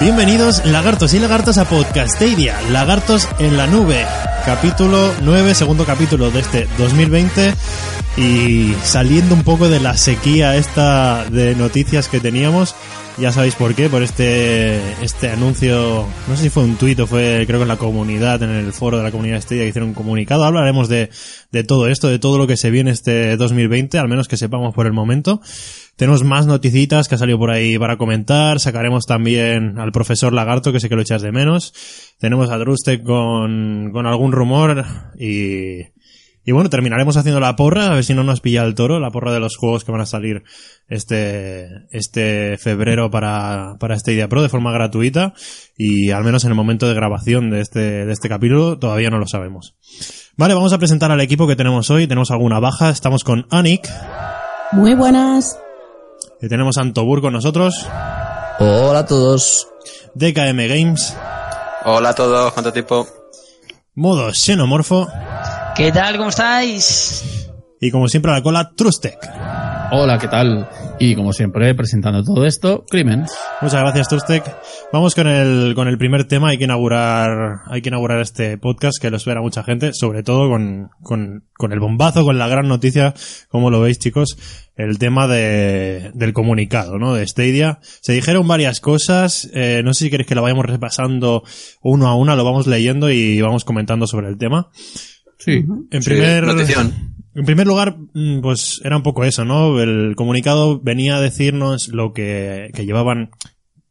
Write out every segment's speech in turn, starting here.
Bienvenidos lagartos y lagartas a Podcastadia, lagartos en la nube, capítulo 9, segundo capítulo de este 2020 y saliendo un poco de la sequía esta de noticias que teníamos, ya sabéis por qué, por este este anuncio, no sé si fue un tuit o fue creo que en la comunidad, en el foro de la comunidad Stadia que hicieron un comunicado, hablaremos de, de todo esto, de todo lo que se viene este 2020, al menos que sepamos por el momento. Tenemos más noticitas que ha salido por ahí para comentar. Sacaremos también al profesor Lagarto, que sé que lo echas de menos. Tenemos a Drustek con, con algún rumor y, y bueno, terminaremos haciendo la porra, a ver si no nos pilla el toro, la porra de los juegos que van a salir este, este febrero para, para este Idea Pro de forma gratuita y al menos en el momento de grabación de este, de este capítulo todavía no lo sabemos. Vale, vamos a presentar al equipo que tenemos hoy. Tenemos alguna baja. Estamos con Anik. Muy buenas. Y tenemos a Antobur con nosotros. Hola a todos. DKM Games. Hola a todos, ¿cuánto tiempo? Modo Xenomorfo. ¿Qué tal? ¿Cómo estáis? Y como siempre a la cola, Trustec. Hola, ¿qué tal? Y como siempre, presentando todo esto, Crimen. Muchas gracias, Trustec. Vamos con el, con el primer tema. Hay que inaugurar, hay que inaugurar este podcast que lo espera mucha gente, sobre todo con, con, con el bombazo, con la gran noticia, como lo veis, chicos, el tema de, del comunicado, ¿no? De Stadia. Se dijeron varias cosas, eh, no sé si queréis que lo vayamos repasando uno a una, lo vamos leyendo y vamos comentando sobre el tema. Sí. En primer, notición. en primer lugar, mm, pues era un poco eso, ¿no? El comunicado venía a decirnos lo que, que llevaban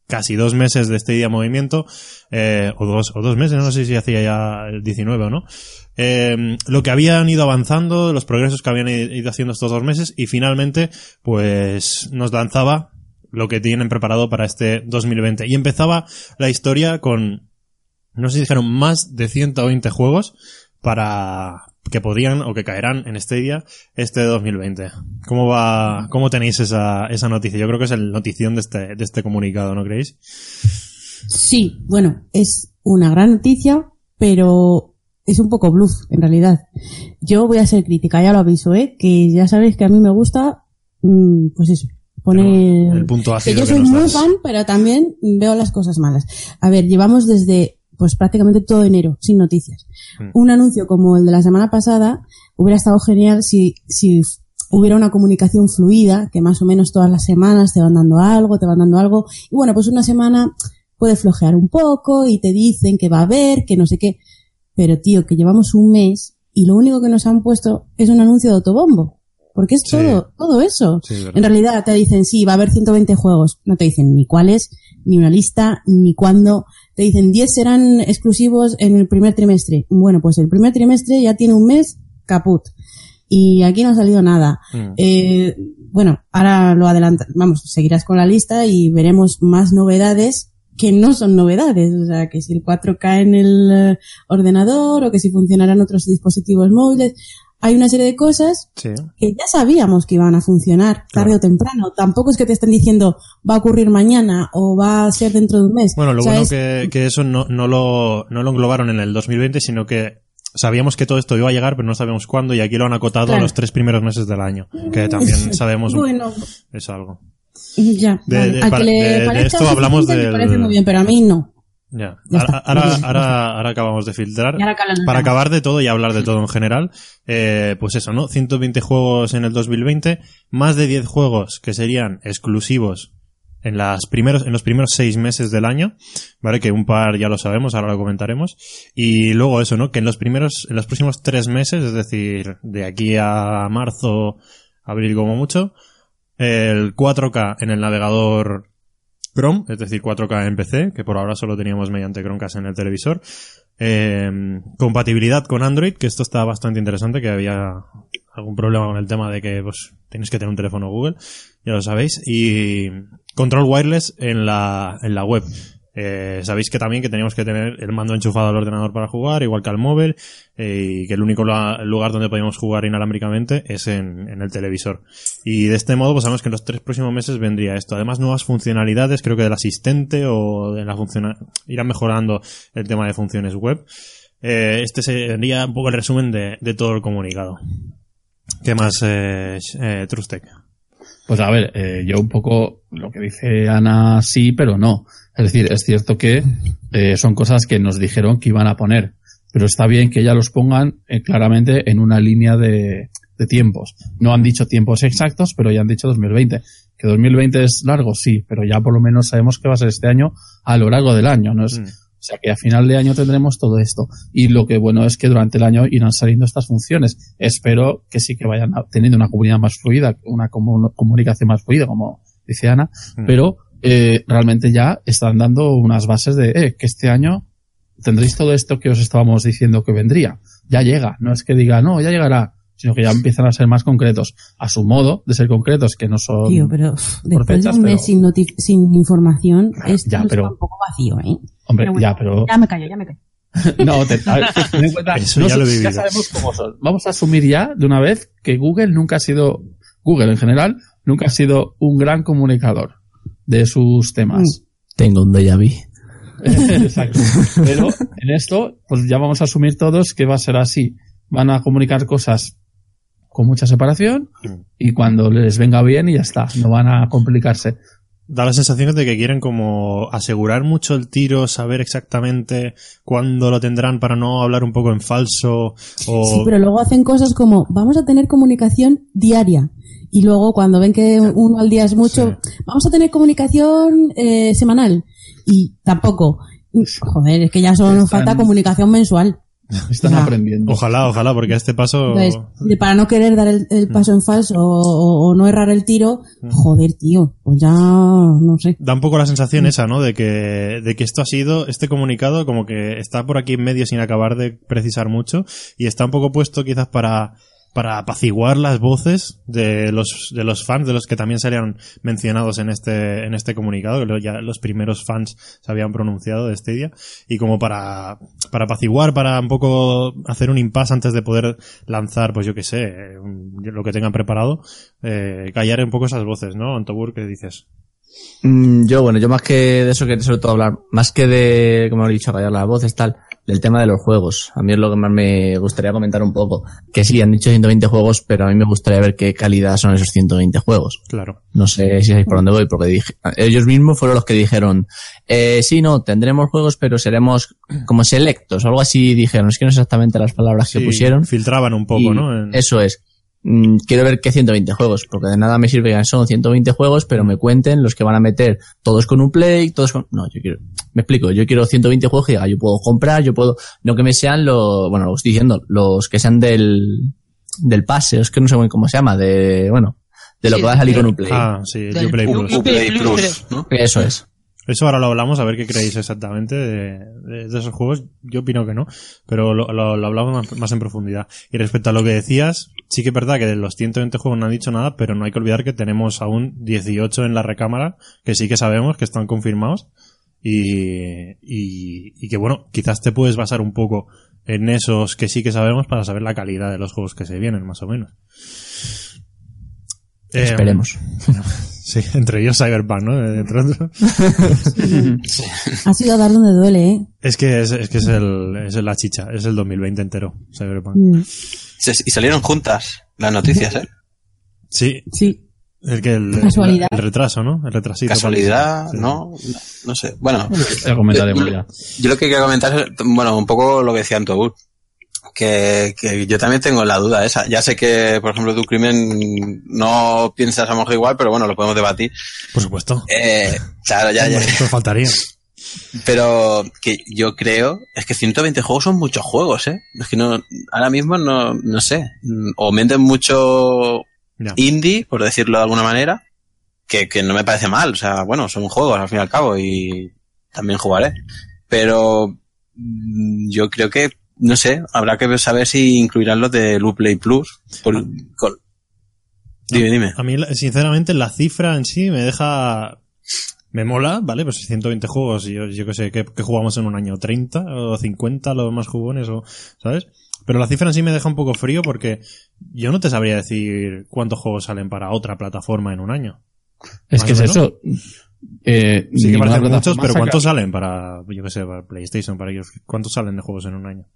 casi dos meses de este día movimiento, eh, o dos, o dos meses, no sé si hacía ya el 19 o no. Eh, lo que habían ido avanzando, los progresos que habían ido haciendo estos dos meses, y finalmente, pues, nos lanzaba lo que tienen preparado para este 2020. Y empezaba la historia con, no sé si dijeron más de 120 juegos para que podían o que caerán en Stadia este 2020. ¿Cómo va, cómo tenéis esa, esa noticia? Yo creo que es el notición de este, de este comunicado, ¿no creéis? Sí, bueno, es una gran noticia, pero es un poco bluff, en realidad. Yo voy a ser crítica, ya lo aviso, ¿eh? Que ya sabéis que a mí me gusta, mm, pues eso, poner... El punto que ácido yo que soy nos muy das. fan, pero también veo las cosas malas. A ver, llevamos desde, pues prácticamente todo enero, sin noticias. Mm. Un anuncio como el de la semana pasada hubiera estado genial si, si hubiera una comunicación fluida, que más o menos todas las semanas te van dando algo, te van dando algo. Y bueno, pues una semana puede flojear un poco y te dicen que va a haber, que no sé qué. Pero tío, que llevamos un mes y lo único que nos han puesto es un anuncio de autobombo. Porque es Sí. todo, todo eso. Sí, en realidad te dicen, sí, va a haber 120 juegos. No te dicen ni cuáles, ni una lista, ni cuándo. Te dicen 10 serán exclusivos en el primer trimestre. Bueno, pues el primer trimestre ya tiene un mes caput. Y aquí no ha salido nada. Mm. Eh, bueno, ahora lo adelanta, vamos, seguirás con la lista y veremos más novedades que no son novedades. O sea, que si el 4K en el eh, ordenador o que si funcionarán otros dispositivos móviles. Hay una serie de cosas Sí. que ya sabíamos que iban a funcionar tarde Claro. o temprano. Tampoco es que te estén diciendo va a ocurrir mañana o va a ser dentro de un mes. Bueno, lo O sea, bueno es- que, que eso no, no, lo, no lo englobaron en el 2020, sino que sabíamos que todo esto iba a llegar, pero no sabíamos cuándo, y aquí lo han acotado a los tres primeros meses del año, que también sabemos Bueno, es algo. ya. De- vale. de- a para- que le de- de parezca esto hablamos del- parece muy bien, pero a mí no. Ya. Ahora, ahora, ahora, ahora acabamos de filtrar. Para acabar de todo y hablar de todo en general, eh, pues eso, ¿no? 120 juegos en el 2020, más de 10 juegos que serían exclusivos en las primeros, en los primeros seis meses del año, ¿vale? Que un par ya lo sabemos, ahora lo comentaremos. Y luego eso, ¿no? Que en los primeros, en los próximos tres meses, es decir, de aquí a marzo, abril como mucho, el 4K en el navegador Chrome, es decir, 4K en PC, que por ahora solo teníamos mediante Chromecast en el televisor. Eh, compatibilidad con Android, que esto está bastante interesante, que había algún problema con el tema de que pues tienes que tener un teléfono Google, ya lo sabéis, y control wireless en la, en la web. Eh, sabéis que también que teníamos que tener el mando enchufado al ordenador para jugar, igual que al móvil, eh, y que el único lugar donde podíamos jugar inalámbricamente es en, el televisor. Y de este modo, pues sabemos que en los tres próximos meses vendría esto. Además, nuevas funcionalidades, creo que del asistente o de la funciona irán mejorando el tema de funciones web. Eh, este sería un poco el resumen de, todo el comunicado. ¿Qué más, eh, Trustec? Pues a ver, eh, yo un poco lo que dice Ana sí, pero no. Es decir, es cierto que eh, son cosas que nos dijeron que iban a poner, pero está bien que ya los pongan eh, claramente en una línea de, de tiempos. No han dicho tiempos exactos, pero ya han dicho 2020. Que 2020 es largo, sí, pero ya por lo menos sabemos que va a ser este año a lo largo del año, ¿no? Es, Mm. O sea que a final de año tendremos todo esto. Y lo que bueno es que durante el año irán saliendo estas funciones. Espero que sí que vayan teniendo una comunidad más fluida, una comu- comunicación más fluida, como dice Ana, Mm. pero eh, realmente ya están dando unas bases de eh, que este año tendréis todo esto que os estábamos diciendo que vendría. Ya llega. No es que diga, no, ya llegará, sino que ya empiezan a ser más concretos. A su modo de ser concretos, que no son... Tío, pero después de un mes pero- sin, sin información, esto ya, está un poco vacío, ¿eh? Hombre, Pero bueno, ya, pero... Ya me callo, ya me callo. No, te, a ver, ten en cuenta, Eso ya lo he vivido. sabemos cómo son. Vamos a asumir ya de una vez que Google nunca ha sido, Google en general, nunca ha sido un gran comunicador de sus temas. Tengo un déjà vu. Exacto. Pero en esto, pues ya vamos a asumir todos que va a ser así. Van a comunicar cosas con mucha separación y cuando les venga bien y ya está. No van a complicarse. Da la sensación de que quieren como asegurar mucho el tiro, saber exactamente cuándo lo tendrán para no hablar un poco en falso o... Sí, pero luego hacen cosas como, vamos a tener comunicación diaria. Y luego cuando ven que uno al día es mucho, vamos a tener comunicación eh, semanal. Y tampoco. Joder, es que ya solo nos falta comunicación mensual. Están Ya. aprendiendo. Ojalá, ojalá, porque a este paso... De- para no querer dar el, el paso en falso o, no errar el tiro, joder, tío, pues ya no sé. Da un poco la sensación esa, ¿no? De que, de que esto ha sido, este comunicado como que está por aquí en medio sin acabar de precisar mucho y está un poco puesto quizás para, para apaciguar las voces de los, de los fans, de los que también serían mencionados en este, en este comunicado, que ya los primeros fans se habían pronunciado de Stadia, y como para, para apaciguar, para un poco hacer un impasse antes de poder lanzar, pues yo qué sé, lo que tengan preparado, eh, callar un poco esas voces, ¿no? Antobur, ¿qué dices? Mm, yo, bueno, yo más que de eso quería sobre todo hablar, más que de, como he dicho, callar las voces, tal, del tema de los juegos. A mí es lo que más me gustaría comentar un poco. Que sí, han dicho 120 juegos, pero a mí me gustaría ver qué calidad son esos 120 juegos. Claro. No sé si sabéis por dónde voy, porque dije, ellos mismos fueron los que dijeron, eh, sí, no, tendremos juegos, pero seremos como selectos, o algo así dijeron. Es que no sé exactamente las palabras que pusieron. Filtraban un poco, Y ¿no? En- Eso es. Mm, quiero ver qué 120 juegos, porque de nada me sirve que son 120 juegos, pero me cuenten los que van a meter todos con un play, todos con... No, yo quiero... Me explico, yo quiero 120 juegos que diga, yo puedo comprar, yo puedo... No que me sean los... Bueno, lo estoy diciendo, los que sean del... Del pase, es que no sé muy cómo se llama, de... Bueno, de lo Sí, que va a salir con un play. Ah, sí, el Uplay Plus. Uplay Plus, Plus, ¿no? Eso es. Eso ahora lo hablamos, a ver qué creéis exactamente de, de- de esos juegos. Yo opino que no, pero lo, lo- lo hablamos más, más en profundidad. Y respecto a lo que decías, sí que es verdad que de los 120 juegos no han dicho nada, pero no hay que olvidar que tenemos aún 18 en la recámara, que sí que sabemos que están confirmados. Y, y, y que bueno, quizás te puedes basar un poco en esos que sí que sabemos para saber la calidad de los juegos que se vienen, más o menos. Eh, Esperemos. Sí, entre ellos Cyberpunk, ¿no? Entre otros. Ha sido a dar donde duele, ¿eh? Es que es, es que es el, es la chicha, es el 2020 entero, Cyberpunk. Mm, Y salieron juntas las noticias, ¿eh? Sí, Sí. el que el, Casualidad. el retraso, ¿no? El retrasito. Casualidad, Sí. ¿no? No sé. Bueno, Ya comentaremos ya. yo lo que quiero comentar es, bueno, un poco lo que decía Antobur. Que, que yo también tengo la duda esa. Ya sé que, por ejemplo, tu crimen no piensas a lo mejor igual, pero bueno, lo podemos debatir. Por supuesto. Eh, claro, ya, ya. Esto faltaría. Pero que yo creo, es que 120 juegos son muchos juegos, ¿eh? Es que no, ahora mismo no, no sé. O meten mucho indie, por decirlo de alguna manera, que, que no me parece mal. O sea, bueno, son juegos al fin y al cabo y también jugaré. Pero mm, yo creo que, no sé, habrá que saber si incluirán los de Uplay Plus. Por- con- Dime, dime. A mí, sinceramente, la cifra en sí me deja... Me mola, ¿vale? Pues 120 juegos, y yo, yo que sé, que, que jugamos en un año 30 o 50 los más jugones, o, ¿sabes? Pero la cifra en sí me deja un poco frío porque yo no te sabría decir cuántos juegos salen para otra plataforma en un año. Es que es eso. Eh, Sí que parecen muchos, pero ¿cuántos salen para, yo que sé, para PlayStation, para ellos? ¿Cuántos salen de juegos en un año?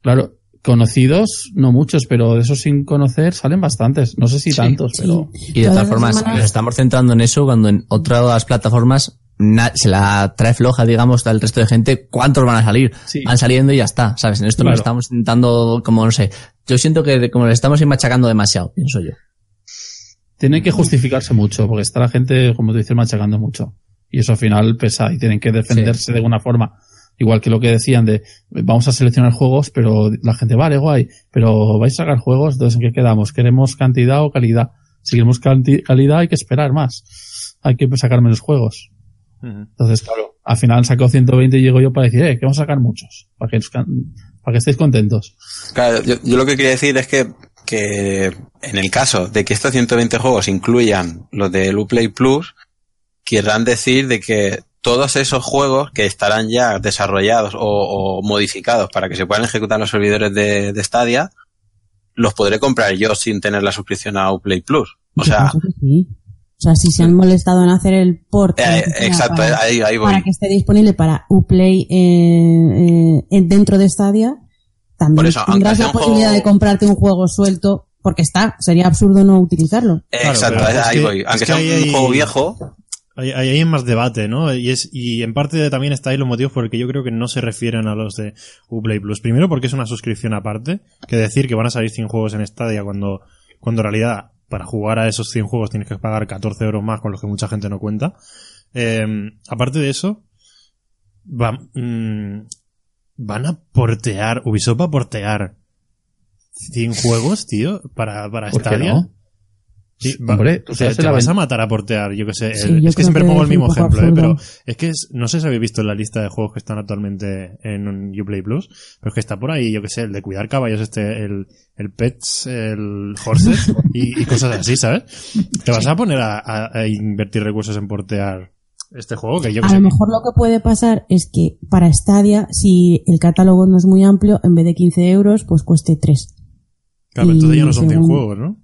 Claro, conocidos, no muchos, pero de esos sin conocer salen bastantes. No sé si tantos, pero. Y de Todas formas, semanas- nos estamos centrando en eso cuando en otras plataformas na- se la trae floja, digamos, al resto de gente. ¿Cuántos van a salir? Sí. Van saliendo y ya está, ¿sabes? En esto Claro. nos estamos intentando, como no sé. Yo siento que como le estamos machacando demasiado, pienso yo. Tienen que justificarse mucho, porque está la gente, como tú dices, machacando mucho. Y eso al final pesa y tienen que defenderse de alguna forma. Igual que lo que decían de, vamos a seleccionar juegos, pero la gente, vale, guay, pero vais a sacar juegos, entonces ¿en qué quedamos? ¿Queremos cantidad o calidad? Si queremos calidad hay que esperar más. Hay que sacar menos juegos. Entonces, claro, al final han sacado 120 y llego yo para decir, eh, que vamos a sacar muchos, que, para que estéis contentos. Claro, yo, yo lo que quería decir es que, que en el caso de que estos 120 juegos incluyan los de Uplay Plus, querrán decir de que todos esos juegos que estarán ya desarrollados o, o modificados para que se puedan ejecutar en los servidores de, de Stadia, los podré comprar yo sin tener la suscripción a Uplay Plus. O sea, sí. O sea, si se han molestado en hacer el port eh, exacto, para, ahí, ahí voy. para que esté disponible para Uplay eh, eh, en- dentro de Stadia, también Por eso, aunque tendrás la posibilidad juego- de comprarte un juego suelto, porque está, sería absurdo no utilizarlo. Exacto, es ahí que- voy. es Aunque que sea un hay- juego viejo, Ahí, hay más debate, ¿no? Y es y en parte también está ahí los motivos porque yo creo que no se refieren a los de Uplay Plus. Primero porque es una suscripción aparte, que decir que van a salir 100 juegos en Stadia cuando, cuando en realidad para jugar a esos 100 juegos tienes que pagar 14 euros más con los que mucha gente no cuenta. Eh, aparte de eso, va- mm, van a portear, Ubisoft va a portear 100 juegos, tío, para, para ¿Por Stadia. no? Sí, Hombre, o sea, te la vas ven- a matar a portear, yo que sé. Sí, el- yo es que siempre que pongo el mismo ejemplo, ¿eh? pero es que es- no sé si habéis visto la lista de juegos que están actualmente en un Uplay Plus, pero es que está por ahí, yo que sé, el de cuidar caballos, este, el, el Pets, el Horses y, y cosas así, ¿sabes? Te vas a poner a, a- a invertir recursos en portear este juego que yo que A sé. lo mejor lo que puede pasar es que para Stadia, si el catálogo no es muy amplio, en vez de 15 euros, pues cueste 3. Claro, entonces ya no son 100 según- juegos, ¿no?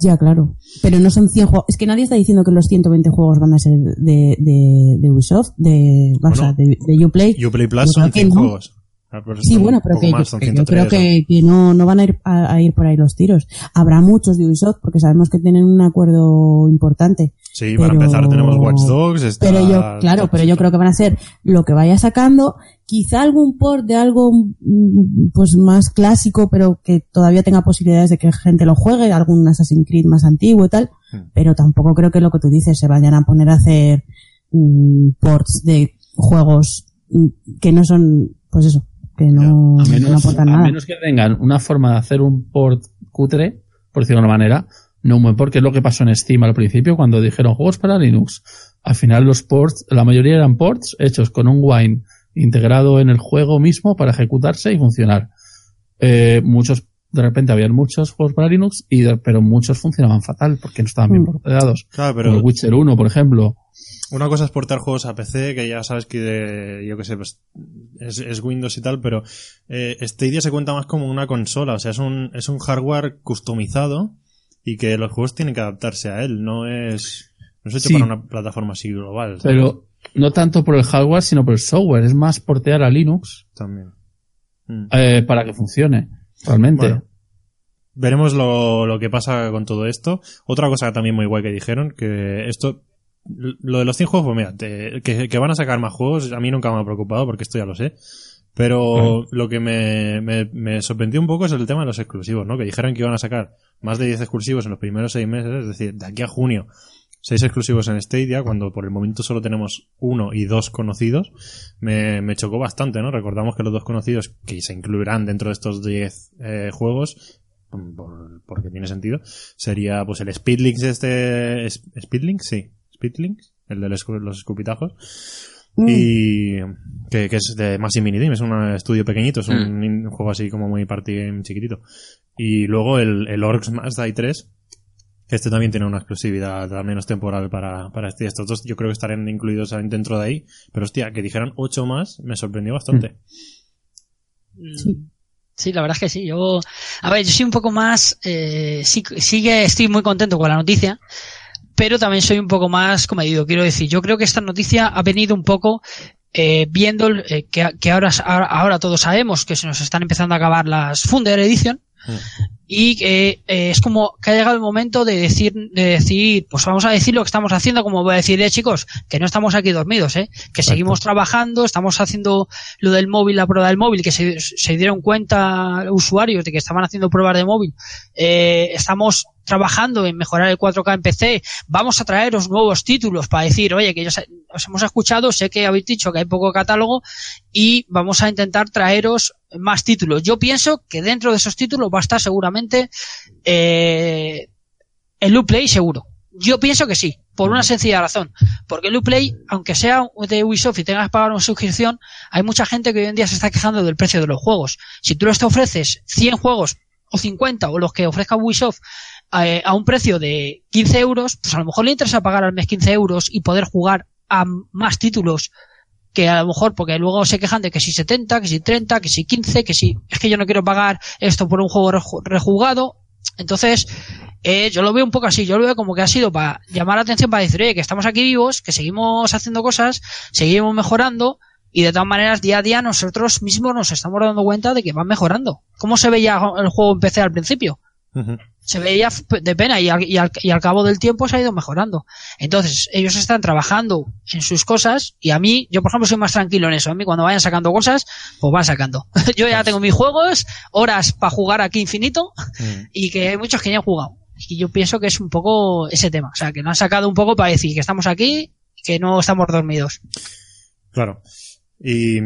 Ya, claro. Pero no son 100 juegos. Es que nadie está diciendo que los 120 juegos van a ser de, de, de Ubisoft, de, o sea, de, de Uplay. Uplay Plus son creo que 100 no. juegos. Ah, Sí, bueno, pero que, más, yo, son que yo 103, creo que, que no, no van a ir a, a ir por ahí los tiros. Habrá muchos de Ubisoft porque sabemos que tienen un acuerdo importante. Sí, para empezar tenemos Watch Dogs, está- Pero yo, claro, pero yo creo que van a ser lo que vaya sacando, quizá algún port de algo mm, pues más clásico, pero que todavía tenga posibilidades de que gente lo juegue, algún Assassin's Creed más antiguo y tal, Hmm. pero tampoco creo que lo que tú dices se vayan a poner a hacer mm, ports de juegos mm, que no son, pues eso, que no, A no menos, aportan a nada. menos que tengan una forma de hacer un port cutre, por decirlo de una manera, no un buen port, que es lo que pasó en Steam al principio cuando dijeron juegos para Linux. Al final los ports, la mayoría eran ports hechos con un Wine integrado en el juego mismo para ejecutarse y funcionar. Eh, muchos, de repente habían muchos juegos para Linux, y de- pero muchos funcionaban fatal porque no estaban bien Mm. porteados. Claro, Como pero el Witcher 1, por ejemplo. Una cosa es portar juegos a PC, que ya sabes que de- yo que sé, pues es, es Windows y tal, pero eh, Stadia se cuenta más como una consola, o sea, es un, es un hardware customizado y que los juegos tienen que adaptarse a él, no es, no es hecho Sí. para una plataforma así global. Pero no tanto por el hardware, sino por el software. Es más portear a Linux También. Mm. eh, para que funcione. Realmente. Bueno, veremos lo, lo que pasa con todo esto. Otra cosa también muy guay que dijeron, que esto, lo de los 100 juegos, pues mira, te- que, que van a sacar más juegos, a mí nunca me ha preocupado porque esto ya lo sé. Pero lo que me, me, me sorprendió un poco es el tema de los exclusivos, ¿no? Que dijeron que iban a sacar más de 10 exclusivos en los primeros 6 meses, es decir, de aquí a junio, 6 exclusivos en Stadia, cuando por el momento solo tenemos uno y dos conocidos, me, me chocó bastante, ¿no? Recordamos que los dos conocidos, que se incluirán dentro de estos 10 eh, juegos, por- porque tiene sentido, sería pues el Speedlinks este, ¿es- Speedlinks, sí, Speedlinks, el de los, los escupitajos, Mm. y que, que es de Massive Mini Team, es un estudio pequeñito, es un, un juego así como muy party game chiquitito. Y luego el, el Orcs Mass Die 3, que este también tiene una exclusividad al menos temporal para, para este. Estos dos yo creo que estarán incluidos dentro de ahí, pero hostia, que dijeran 8 más me sorprendió bastante. Sí. Sí, la verdad es que sí. Yo, a ver, yo soy un poco más, eh, sí, sí que estoy muy contento con la noticia, pero también soy un poco más comedido. Quiero decir, yo creo que esta noticia ha venido un poco eh, viendo eh, que, que ahora, ahora, ahora todos sabemos que se nos están empezando a acabar las Funder Edition y que eh, es como que ha llegado el momento de decir, de decir, pues vamos a decir lo que estamos haciendo, como voy a decir, eh, chicos, que no estamos aquí dormidos, eh, que seguimos trabajando, estamos haciendo lo del móvil, la prueba del móvil, que se, se dieron cuenta usuarios de que estaban haciendo pruebas de móvil, eh, estamos trabajando en mejorar el 4K en PC, vamos a traeros nuevos títulos para decir, oye, que ya os hemos escuchado, sé que habéis dicho que hay poco catálogo y vamos a intentar traeros más títulos. Yo pienso que dentro de esos títulos va a estar seguramente eh, el Uplay seguro. Yo pienso que sí, por una sencilla razón. Porque el Uplay, aunque sea de Ubisoft y tengas que pagar una suscripción, hay mucha gente que hoy en día se está quejando del precio de los juegos. Si tú les te ofreces 100 juegos o 50 o los que ofrezca Ubisoft eh, a un precio de 15 euros, pues a lo mejor le interesa pagar al mes 15 euros y poder jugar a más títulos que a lo mejor, porque luego se quejan de que si 70, que si 30, que si 15, que si es que yo no quiero pagar esto por un juego reju- rejugado. Entonces, eh, yo lo veo un poco así, yo lo veo como que ha sido para llamar la atención, para decir, oye, que estamos aquí vivos, que seguimos haciendo cosas, seguimos mejorando, y de todas maneras, día a día nosotros mismos nos estamos dando cuenta de que van mejorando. ¿Cómo se veía el juego en PC al principio? Se veía de pena y al, y, al, y al cabo del tiempo se ha ido mejorando. Entonces, ellos están trabajando en sus cosas y a mí, yo por ejemplo soy más tranquilo en eso. A mí cuando vayan sacando cosas, pues van sacando. yo ya tengo mis juegos, horas para jugar aquí infinito Mm. y que hay muchos que ya han jugado. Y yo pienso que es un poco ese tema. O sea, que lo han sacado un poco para decir que estamos aquí, que no estamos dormidos. Claro. Y,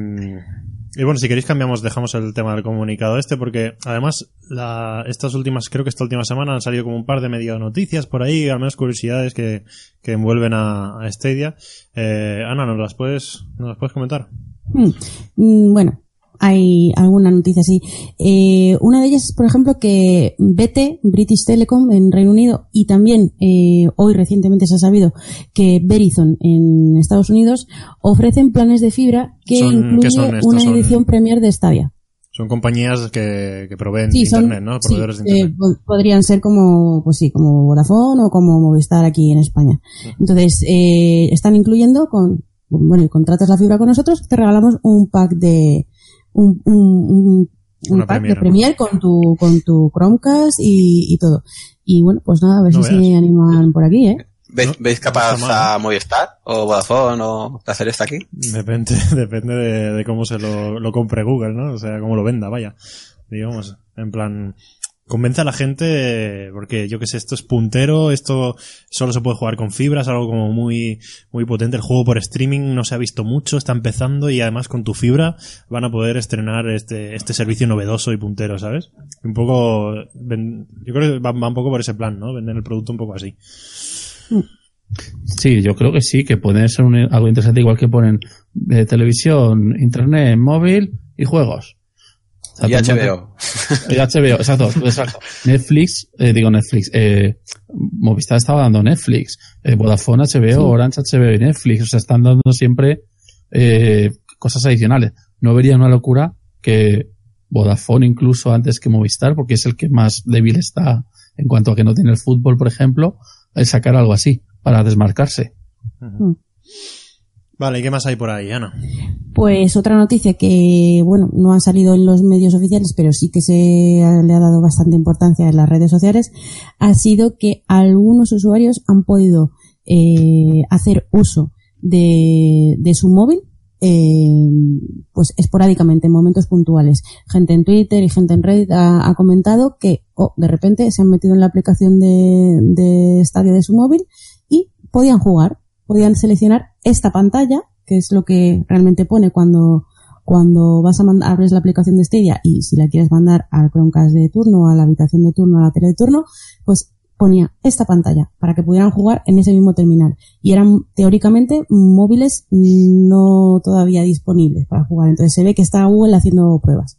y bueno, si queréis cambiamos, dejamos el tema del comunicado este, porque además la, estas últimas, creo que esta última semana han salido como un par de medio noticias por ahí, al menos curiosidades que, que envuelven a, a. Eh, Ana, ¿nos las puedes, nos las puedes comentar? Mm, mm, bueno, hay alguna noticia así. Eh, una de ellas es, por ejemplo, que BT, British Telecom en Reino Unido, y también eh, hoy recientemente se ha sabido que Verizon en Estados Unidos ofrecen planes de fibra que Son- incluye ¿qué son una Son- edición Premier de Stadia. Son compañías que, que proveen Sí, son, internet, ¿no? sí, Proveedores de eh, internet. po- podrían ser como, pues sí, como Vodafone o como Movistar aquí en España. Entonces, eh, están incluyendo con, bueno, y contratas la fibra con nosotros, te regalamos un pack de, un, un, un- un pack Premier, de Premier con tu, con tu Chromecast y, y todo. Y bueno, pues nada, a ver No si veas. se animan por aquí, ¿eh? ¿Veis, capaz a Movistar o Vodafone o de hacer esto aquí? Depende, depende de, de cómo se lo, lo compre Google, ¿no? O sea, cómo lo venda, vaya. Digamos, en plan, convence a la gente, porque yo que sé, esto es puntero, esto solo se puede jugar con fibras, algo como muy, muy potente. El juego por streaming no se ha visto mucho, está empezando y además con tu fibra van a poder estrenar este, este servicio novedoso y puntero, ¿sabes? Un poco, yo creo que va, va un poco por ese plan, ¿no? Vender el producto un poco así. Sí, yo creo que sí, que puede ser un- algo interesante, igual que ponen eh, televisión, internet, móvil y juegos. Y HBO. Y HBO, exacto, exacto. Netflix, eh, digo Netflix, eh, Movistar estaba dando Netflix, eh, Vodafone HBO, Orange HBO y Netflix, o sea, están dando siempre eh, cosas adicionales. No vería una locura que Vodafone incluso antes que Movistar, porque es el que más débil está en cuanto a que no tiene el fútbol, por ejemplo, el sacar algo así para desmarcarse. Vale, ¿y qué más hay por ahí, Ana? Pues otra noticia que, bueno, no ha salido en los medios oficiales, pero sí que se le ha dado bastante importancia en las redes sociales, ha sido que algunos usuarios han podido eh, hacer uso de, de su móvil eh, pues esporádicamente, en momentos puntuales. Gente en Twitter y gente en Reddit ha, comentado que oh, de repente se han metido en la aplicación de, de Stadia de su móvil y podían jugar, podían seleccionar esta pantalla, que es lo que realmente pone cuando cuando vas a mandar, abres la aplicación de Stadia y si la quieres mandar al Chromecast de turno, a la habitación de turno, a la tele de turno, pues ponía esta pantalla para que pudieran jugar en ese mismo terminal. Y eran teóricamente móviles no todavía disponibles para jugar. Entonces se ve que está Google haciendo pruebas.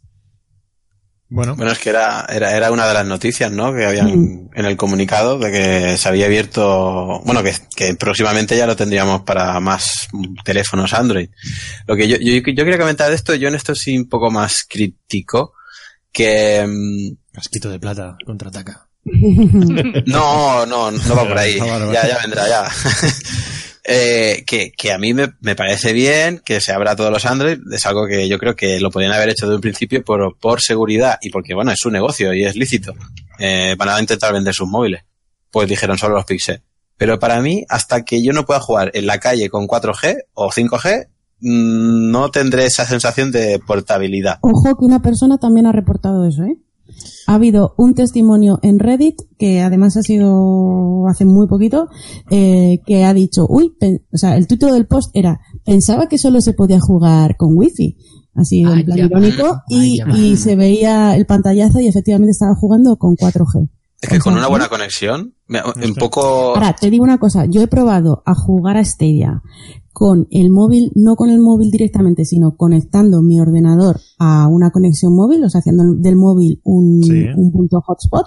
Bueno, Bueno, es que era, era, era una de las noticias, ¿no? Que habían Mm. en el comunicado de que se había abierto, bueno, que, que próximamente ya lo tendríamos para más teléfonos Android. Lo que yo, yo, yo quería comentar de esto, yo en esto sí un poco más crítico, que, mm, casquito de plata contraataca. no, no, no va por ahí. Ah. Ya, ya vendrá, ya. Eh, que, que a mí me, me parece bien que se abra todos los Android. Es algo que yo creo que lo podrían haber hecho desde un principio por, por seguridad y porque, bueno, es su negocio y es lícito. Eh, van a intentar vender sus móviles. Pues dijeron solo los Pixel. Pero para mí, hasta que yo no pueda jugar en la calle con 4G o 5G, mm, no tendré esa sensación de portabilidad. Ojo que una persona también ha reportado eso, ¿eh? Ha habido un testimonio en Reddit, que además ha sido hace muy poquito, eh, que ha dicho, uy, o sea, el título del post era, pensaba que solo se podía jugar con wifi. Así en plan irónico, y, y se veía el pantallazo y efectivamente estaba jugando con 4G. Es que con una buena conexión, un poco... Ahora, te digo una cosa, yo he probado a jugar a Stadia con el móvil, no con el móvil directamente, sino conectando mi ordenador a una conexión móvil, o sea, haciendo del móvil un, Sí. un punto hotspot.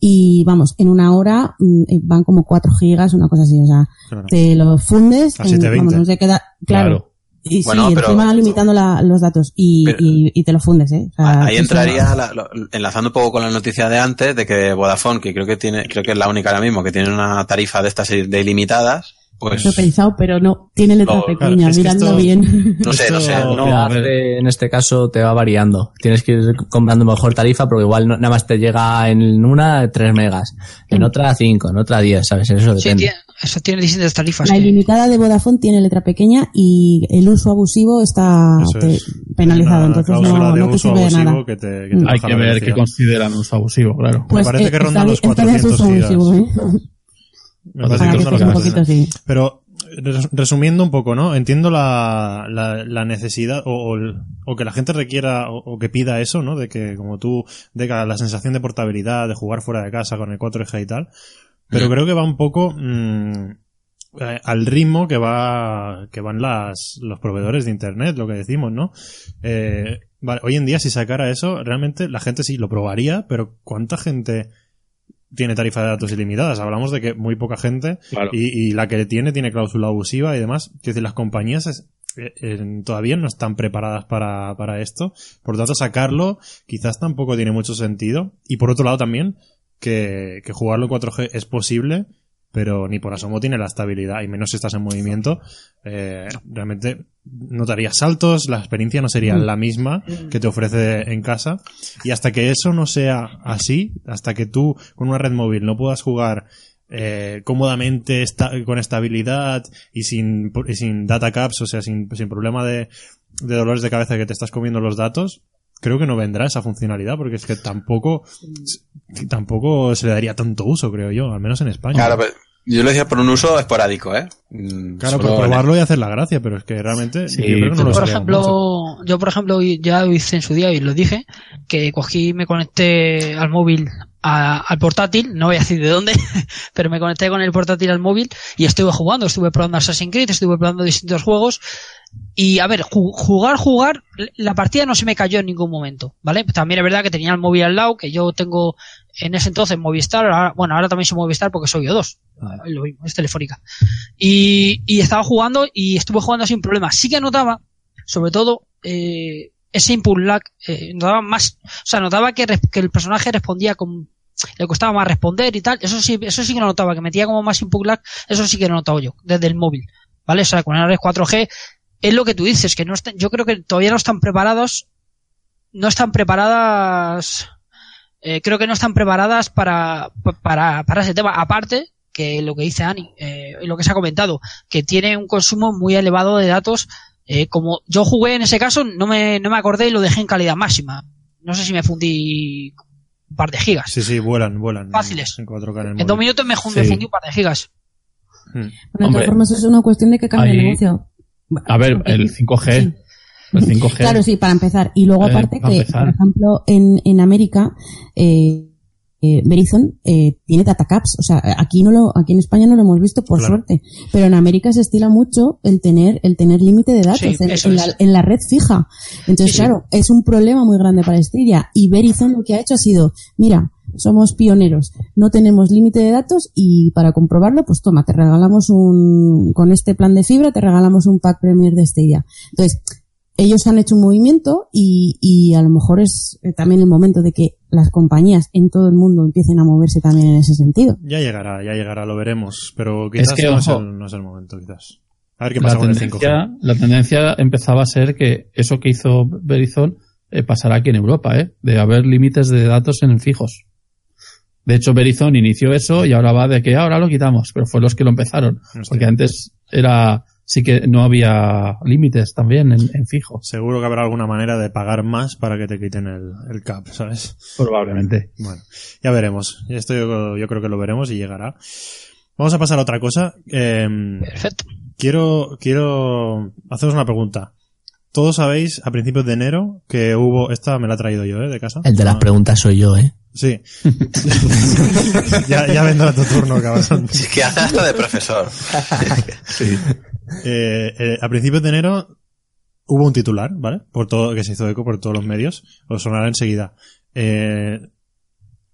Y vamos, en una hora mm, eh, van como 4 gigas, una cosa así, o sea, Claro. te lo fundes, A en- 720. vamos, no se queda, claro. Claro. Y Bueno, sí, pero- encima limitando la- los datos y, Pero- y, y te lo fundes, ¿eh? O sea, Ahí entraría, la- lo- enlazando un poco con la noticia de antes, de que Vodafone, que creo que tiene, creo que es la única ahora mismo que tiene una tarifa de estas de ilimitadas, pues Lo he pensado, pero no, tiene letra No, claro, pequeña, que miradlo esto- bien. no sé, no sé. No- en este caso te va variando. Tienes que ir comprando mejor tarifa porque igual no- nada más te llega en una 3 megas, en otra 5, en otra 10, ¿sabes? Eso Sí, depende. tiene, eso tiene distintas tarifas. La que- ilimitada de Vodafone tiene letra pequeña y el uso abusivo está es. penalizado, Una entonces no, de no te uso sirve de nada. que te, que te Hay que ver qué consideran uso abusivo, claro. Pues parece eh, que rondan está, los está bien 400 uso abusivo, ¿eh? Me parece que Para rondan que los estés un 400. poquito así. Pero res- resumiendo un poco, ¿no? Entiendo la, la, la necesidad o, o el- o que la gente requiera o, o que pida eso, ¿no? De que como tú, de que la sensación de portabilidad, de jugar fuera de casa con el 4G y tal. Pero creo que va un poco mm, eh, al ritmo que va que van las los proveedores de internet, lo que decimos, ¿no? Eh, vale, hoy en día si sacara eso, realmente la gente sí lo probaría, pero ¿cuánta gente tiene tarifa de datos ilimitadas? Hablamos de que muy poca gente Claro. y, y la que tiene tiene cláusula abusiva y demás. Es decir, las compañías es- eh, eh, todavía no están preparadas para, para esto. Por lo tanto, sacarlo quizás tampoco tiene mucho sentido. Y por otro lado también, que, que jugarlo en 4G es posible, pero ni por asomo tiene la estabilidad, y menos si estás en movimiento. Eh, realmente notarías saltos, la experiencia no sería Mm. la misma que te ofrece en casa. Y hasta que eso no sea así, hasta que tú con una red móvil no puedas jugar eh, cómodamente esta- con estabilidad y sin, y sin data caps, o sea, sin, sin problema de, de dolores de cabeza que te estás comiendo los datos, creo que no vendrá esa funcionalidad porque es que tampoco tampoco se le daría tanto uso, creo yo, al menos en España. Claro, yo lo decía por un uso esporádico, ¿eh? Mm, Claro, solo por en- probarlo y hacer la gracia, pero es que realmente Sí, yo creo que no lo por mucho. ejemplo, yo por ejemplo ya lo hice en su día y lo dije, que cogí y me conecté al móvil a- al portátil, no voy a decir de dónde, pero me conecté con el portátil al móvil y estuve jugando, estuve probando Assassin's Creed, estuve probando distintos juegos y a ver, ju- jugar, jugar, la partida no se me cayó en ningún momento, ¿vale? También es verdad que tenía el móvil al lado, que yo tengo en ese entonces Movistar, ahora- bueno, ahora también soy Movistar porque soy yo dos, lo mismo, es telefónica. Y, y estaba jugando y estuve jugando sin problema. Sí que notaba, sobre todo, eh, ese input lag, eh, notaba más, o sea, notaba que, el personaje respondía con, le costaba más responder y tal. Eso sí, eso sí que lo notaba, que metía como más input lag, eso sí que lo he notado yo, desde el móvil. ¿Vale? O sea, con el red 4G, es lo que tú dices, que no están, yo creo que todavía no están preparados, no están preparadas, eh, creo que no están preparadas para, para, para ese tema. Aparte, que lo que dice Ani, eh, y lo que se ha comentado, que tiene un consumo muy elevado de datos. Eh, como yo jugué en ese caso, no me, no me acordé y lo dejé en calidad máxima. No sé si me fundí un par de gigas. Sí, sí, vuelan, vuelan. Fáciles. En 4K en el dos minutos me, Sí. fundí un par de gigas. Bueno, de Hombre, todas formas es una cuestión de que cambie el ahí- negocio. A ver, el 5G, Sí. El 5G. Claro, sí, para empezar. Y luego Eh, aparte que, empezar. por ejemplo, en, en América, eh, eh, Verizon eh, tiene datacaps. O sea, aquí no lo, aquí en España no lo hemos visto, por Claro. suerte. Pero en América se estila mucho el tener, el tener límite de datos Sí, en, la, en la red fija. Entonces, Sí, sí. claro, es un problema muy grande para Stadia. Y Verizon lo que ha hecho ha sido, mira, somos pioneros, no tenemos límite de datos y para comprobarlo, pues toma, te regalamos un, con este plan de fibra, te regalamos un pack premier de Stadia. Entonces, ellos han hecho un movimiento y, y a lo mejor es eh, también el momento de que las compañías en todo el mundo empiecen a moverse también en ese sentido. Ya llegará, ya llegará, lo veremos. Pero quizás que, no, es el, no es el momento, quizás. A ver qué la pasa con el tendencia, 5G. la tendencia empezaba a ser que eso que hizo Verizon eh, pasará aquí en Europa, ¿eh? De haber límites de datos en fijos. De hecho, Verizon inició eso y ahora va de que ahora lo quitamos, pero fue los que lo empezaron. Hostia. Porque antes era, sí que no había límites también en, en fijo. Seguro que habrá alguna manera de pagar más para que te quiten el, el cap, ¿sabes? Probablemente. Bueno, ya veremos. Esto yo, yo creo que lo veremos y llegará. Vamos a pasar a otra cosa. Eh, Perfecto. quiero, quiero haceros una pregunta. Todos sabéis a principios de enero que hubo, esta me la he traído yo, ¿eh? De casa. El de las Ah, preguntas soy yo, ¿eh? Sí. ya, ya vendrá tu turno, cabrón. Es que hace hasta de profesor. Eh, eh, a principios de enero hubo un titular, ¿vale? Por todo, que se hizo eco por todos los medios. Os sonará enseguida. Eh,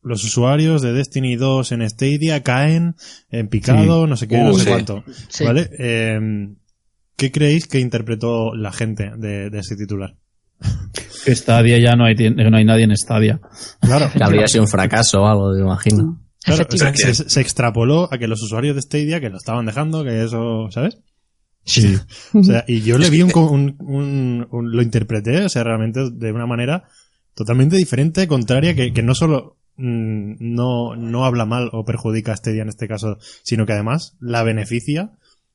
los usuarios de Destiny 2 en Stadia caen en picado, no sé qué, no sé sí. cuánto. Sí. ¿Vale? Eh, ¿Qué creéis que interpretó la gente de, de ese titular? Que Stadia ya no hay, no hay nadie en Stadia. Claro, Que habría sido un fracaso o algo, me imagino. claro o sea, Efectivamente. se, se extrapoló a que los usuarios de Stadia que lo estaban dejando, que eso, ¿sabes? Sí. O sea, y yo le vi un, un- un- un- lo interpreté, o sea, realmente de una manera totalmente diferente, contraria, que, que no solo mm, no, no habla mal o perjudica a Stadia en este caso, sino que además la beneficia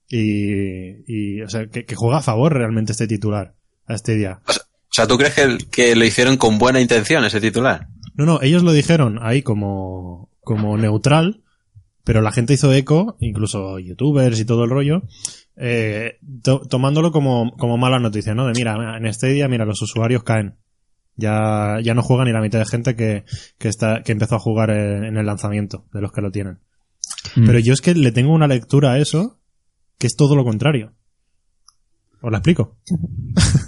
y, y o sea, que, que juega a favor realmente este titular a Stadia. O sea, ¿tú crees que, que lo hicieron con buena intención ese titular? No, no, ellos lo dijeron ahí como, como neutral, pero la gente hizo eco, incluso youtubers y todo el rollo, eh, to- tomándolo como, como mala noticia, ¿no? De mira, en este día, mira, los usuarios caen. Ya, ya no juega ni la mitad de gente que, que está, que empezó a jugar en, en el lanzamiento, de los que lo tienen. Mm. Pero yo es que le tengo una lectura a eso, que es todo lo contrario. ¿Os la explico?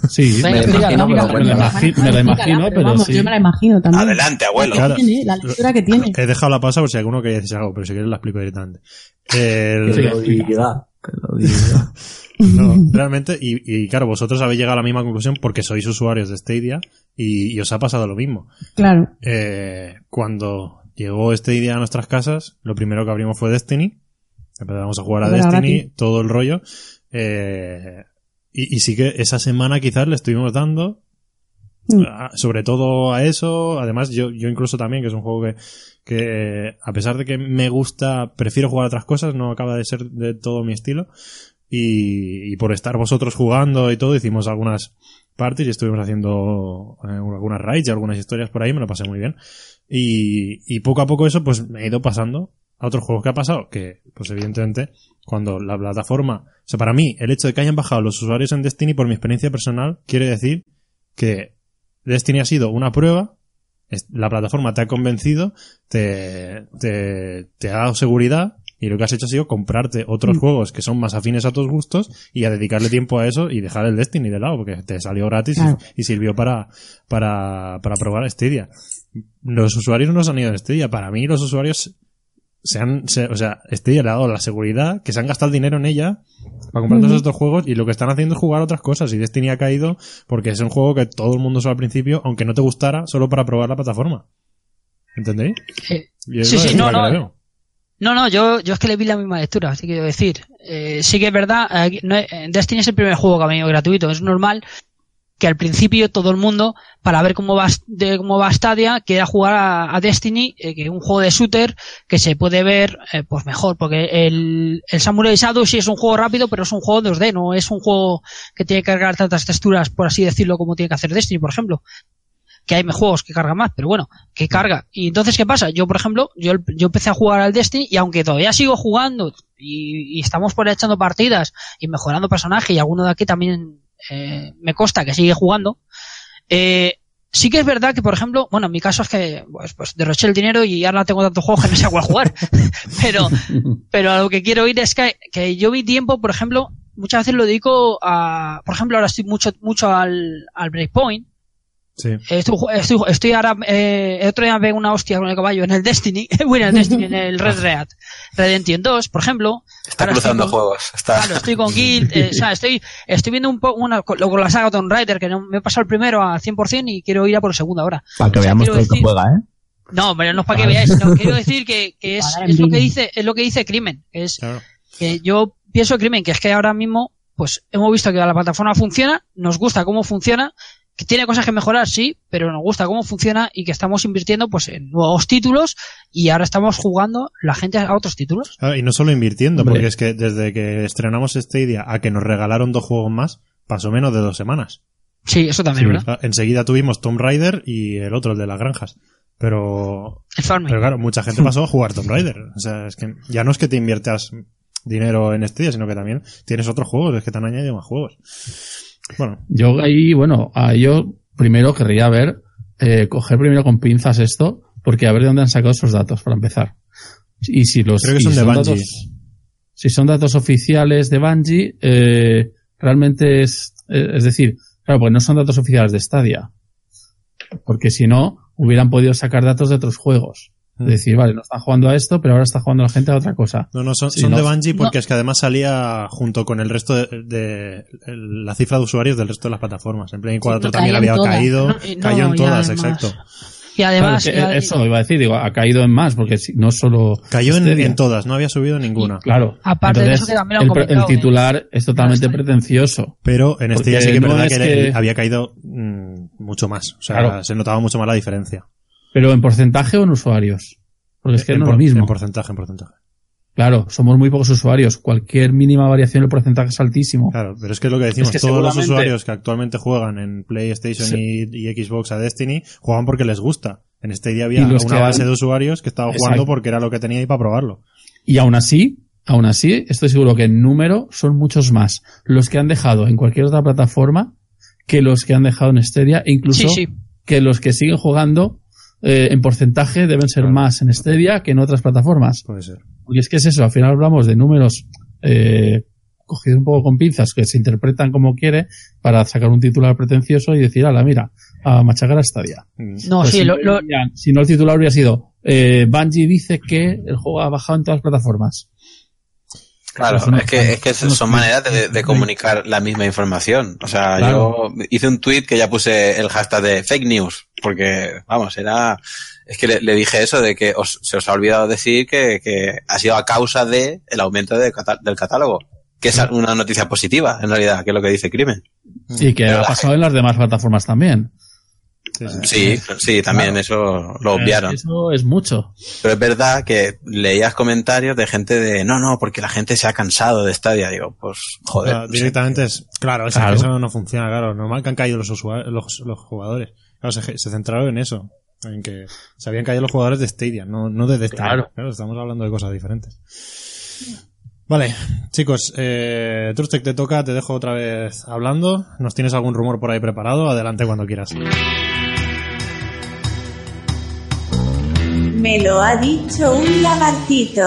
Sí, me imagino, pero me la imagi- me la imagino, pero vamos, sí. Yo me la imagino también. Adelante, abuelo. Claro. Tiene, la lectura que tiene. He dejado la pausa por si alguno quería decir algo, pero si quieres la explico directamente. El- Que lo diga. Que lo diga. No, realmente, y, y claro, vosotros habéis llegado a la misma conclusión porque sois usuarios de Stadia y, y os ha pasado lo mismo. Claro. Eh, cuando llegó Stadia a nuestras casas, lo primero que abrimos fue Destiny. Empezamos a jugar a Destiny, todo el rollo. Eh, y, y sí que esa semana quizás le estuvimos dando Mm. sobre todo a eso. Además, yo, yo incluso también, que es un juego que, que a pesar de que me gusta, prefiero jugar otras cosas, no acaba de ser de todo mi estilo. Y, y por estar vosotros jugando y todo, hicimos algunas parties y estuvimos haciendo eh, algunas raids y algunas historias por ahí, me lo pasé muy bien. Y, y poco a poco eso pues me he ido pasando a otros juegos que ha pasado, que pues evidentemente cuando la plataforma, o sea, para mí el hecho de que hayan bajado los usuarios en Destiny por mi experiencia personal quiere decir que Destiny ha sido una prueba, la plataforma te ha convencido, te, te, te ha dado seguridad y lo que has hecho ha sido comprarte otros Mm. juegos que son más afines a tus gustos y a dedicarle tiempo a eso y dejar el Destiny de lado porque te salió gratis y- Claro. y, sirvió para, para, para probar Stadia. Los usuarios no se han ido en Stadia. Para mí los usuarios se han, se- o sea, ha dado la seguridad, que se han gastado el dinero en ella para comprar todos estos juegos y lo que están haciendo es jugar otras cosas y Destiny ha caído porque es un juego que todo el mundo usó al principio, aunque no te gustara, solo para probar la plataforma. ¿Entendéis? Eh, Y Sí, sí, no, no. No, no, yo, yo es que le vi la misma lectura, así que quiero decir, eh, sí que es verdad, eh, no, eh, Destiny es el primer juego que ha venido gratuito, es normal que al principio todo el mundo, para ver cómo va, de cómo va Stadia, quiera jugar a, Destiny, eh, que es un juego de shooter que se puede ver eh, pues mejor, porque el, el Samurai Shadow sí es un juego rápido, pero es un juego 2D, no es un juego que tiene que cargar tantas texturas, por así decirlo, como tiene que hacer Destiny, por ejemplo que hay juegos que cargan más, pero bueno, que carga. Y entonces, ¿qué pasa? Yo, por ejemplo, yo, yo empecé a jugar al Destiny y aunque todavía sigo jugando y, y estamos por ahí echando partidas y mejorando personaje y alguno de aquí también eh, me consta que sigue jugando. Eh, sí que es verdad que, por ejemplo, bueno, en mi caso es que pues, pues derroché el dinero y ahora tengo tantos juegos que no sé cuál jugar. pero, pero a lo que quiero ir es que, que yo mi tiempo, por ejemplo, muchas veces lo dedico a, por ejemplo, ahora estoy mucho, mucho al, al Breakpoint. Sí. Estoy, estoy, estoy ahora, eh, otro día me una hostia con el caballo en el Destiny, bueno, en el Destiny, en el Red Red Redemption 2, por ejemplo. Está Ahora cruzando estoy con- juegos. Está... Claro, estoy con Guild, eh, o sea, estoy, estoy viendo un poco una, con, con la saga Tomb Raider, que no, me he pasado el primero al 100% y quiero ir a por el segundo ahora. Para que O sea, veamos todo el que decir- juega, ¿eh? No, pero no es para que veáis, sino quiero decir que, que es, es lo que dice, es lo que dice Crimen, que es, Claro. que yo pienso Crimen, que es que ahora mismo, pues hemos visto que la plataforma funciona, nos gusta cómo funciona, que tiene cosas que mejorar, sí, pero nos gusta cómo funciona y que estamos invirtiendo pues en nuevos títulos y ahora estamos jugando la gente a otros títulos. Y no solo invirtiendo, Hombre. porque es que desde que estrenamos Stadia a que nos regalaron dos juegos más, pasó menos de dos semanas. Sí, eso también, Sí, ¿verdad? Enseguida tuvimos Tomb Raider y el otro, el de las granjas. Pero, pero claro, mucha gente pasó a jugar Tomb Raider. O sea, es que ya no es que te inviertas dinero en Stadia, sino que también tienes otros juegos, es que te han añadido más juegos. Bueno, Yo ahí, bueno, yo primero querría ver, eh, coger primero con pinzas esto, porque a ver de dónde han sacado esos datos para empezar. Y si los Creo que son de Bungie. datos, si son datos oficiales de Bungie, eh, realmente es, eh, es decir, claro, pues no son datos oficiales de Stadia. Porque si no, hubieran podido sacar datos de otros juegos. Mm. Es decir, vale, no están jugando a esto, pero ahora está jugando la gente a otra cosa. no, no, son, Sí, son no. de Bungie porque No. es que además salía junto con el resto de, la cifra de usuarios del resto de las plataformas. En Play 4 no, también había todas. caído, No, y no, cayó en todas, exacto. Y además, Claro, y- eso iba a decir, digo, ha caído en más, porque si- no solo Cayó en, todas, no había subido ninguna. Claro. Aparte de eso que también lo el, el ¿eh? titular es totalmente pretencioso. Pero en este Porque sí que es no verdad es que, que- había caído mm, mucho más. O sea, Claro. se notaba mucho más la diferencia. Pero en porcentaje o en usuarios. Porque es que en, no es lo mismo. en porcentaje, en porcentaje. Claro, somos muy pocos usuarios. Cualquier mínima variación en el porcentaje es altísimo. Claro, pero es que es lo que decimos, Es que todos los usuarios que actualmente juegan en PlayStation y, y Xbox a Destiny juegan porque les gusta. En este día había Y una que base han- de usuarios que Exacto. jugando porque era lo que tenía ahí para probarlo. Y aún así, aún así, estoy seguro que en número son muchos más los que han dejado en cualquier otra plataforma que los que han dejado en Stadia, e incluso Sí, sí. que los que siguen jugando eh, en porcentaje deben ser Claro. más en Stadia que en otras plataformas. Puede ser. Porque es que es eso, al final hablamos de números eh, cogidos un poco con pinzas que se interpretan como quiere para sacar un titular pretencioso y decir, ala, mira, a machacar a Stadia. Mm. No, Pues sí, si, lo, si no el titular hubiera sido, eh, Bungie dice que el juego ha bajado en todas las plataformas. Claro, es que, es que son maneras de, de comunicar la misma información. O sea, Claro. yo hice un tweet que ya puse el hashtag de fake news, porque, vamos, era, es que le, le dije eso de que os- se os ha olvidado decir que, que ha sido a causa de el aumento de del catálogo, que es una noticia positiva, en realidad, que es lo que dice Crimen. Y que ha pasado en las demás plataformas también. Sí, sí. También Claro. eso lo obviaron. Eso es mucho. Pero es verdad que leías comentarios de gente de, no, no, porque la gente se ha cansado de Stadia. Digo, pues, joder. Claro, directamente es. Claro, es que Claro. eso no funciona, claro. Normal que han caído los, usuarios, los, los jugadores. Claro, se, se centraron en eso. En que se habían caído los jugadores de Stadia, no, no de Destiny. Claro. estamos hablando de cosas diferentes. Vale, chicos, eh, Trustec te toca, te dejo otra vez hablando. ¿Nos tienes algún rumor por ahí preparado? Adelante cuando quieras. Me lo ha dicho un lagartito.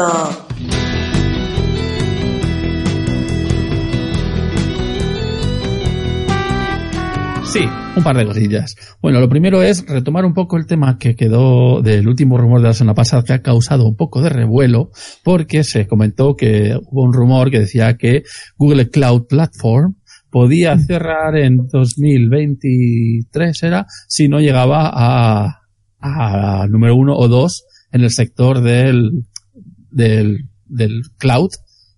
Sí, un par de cosillas. Bueno, lo primero es retomar un poco el tema que quedó del último rumor de la semana pasada que ha causado un poco de revuelo porque se comentó que hubo un rumor que decía que Google Cloud Platform podía cerrar en 2023 era si no llegaba a, a número uno o dos en el sector del, del, del cloud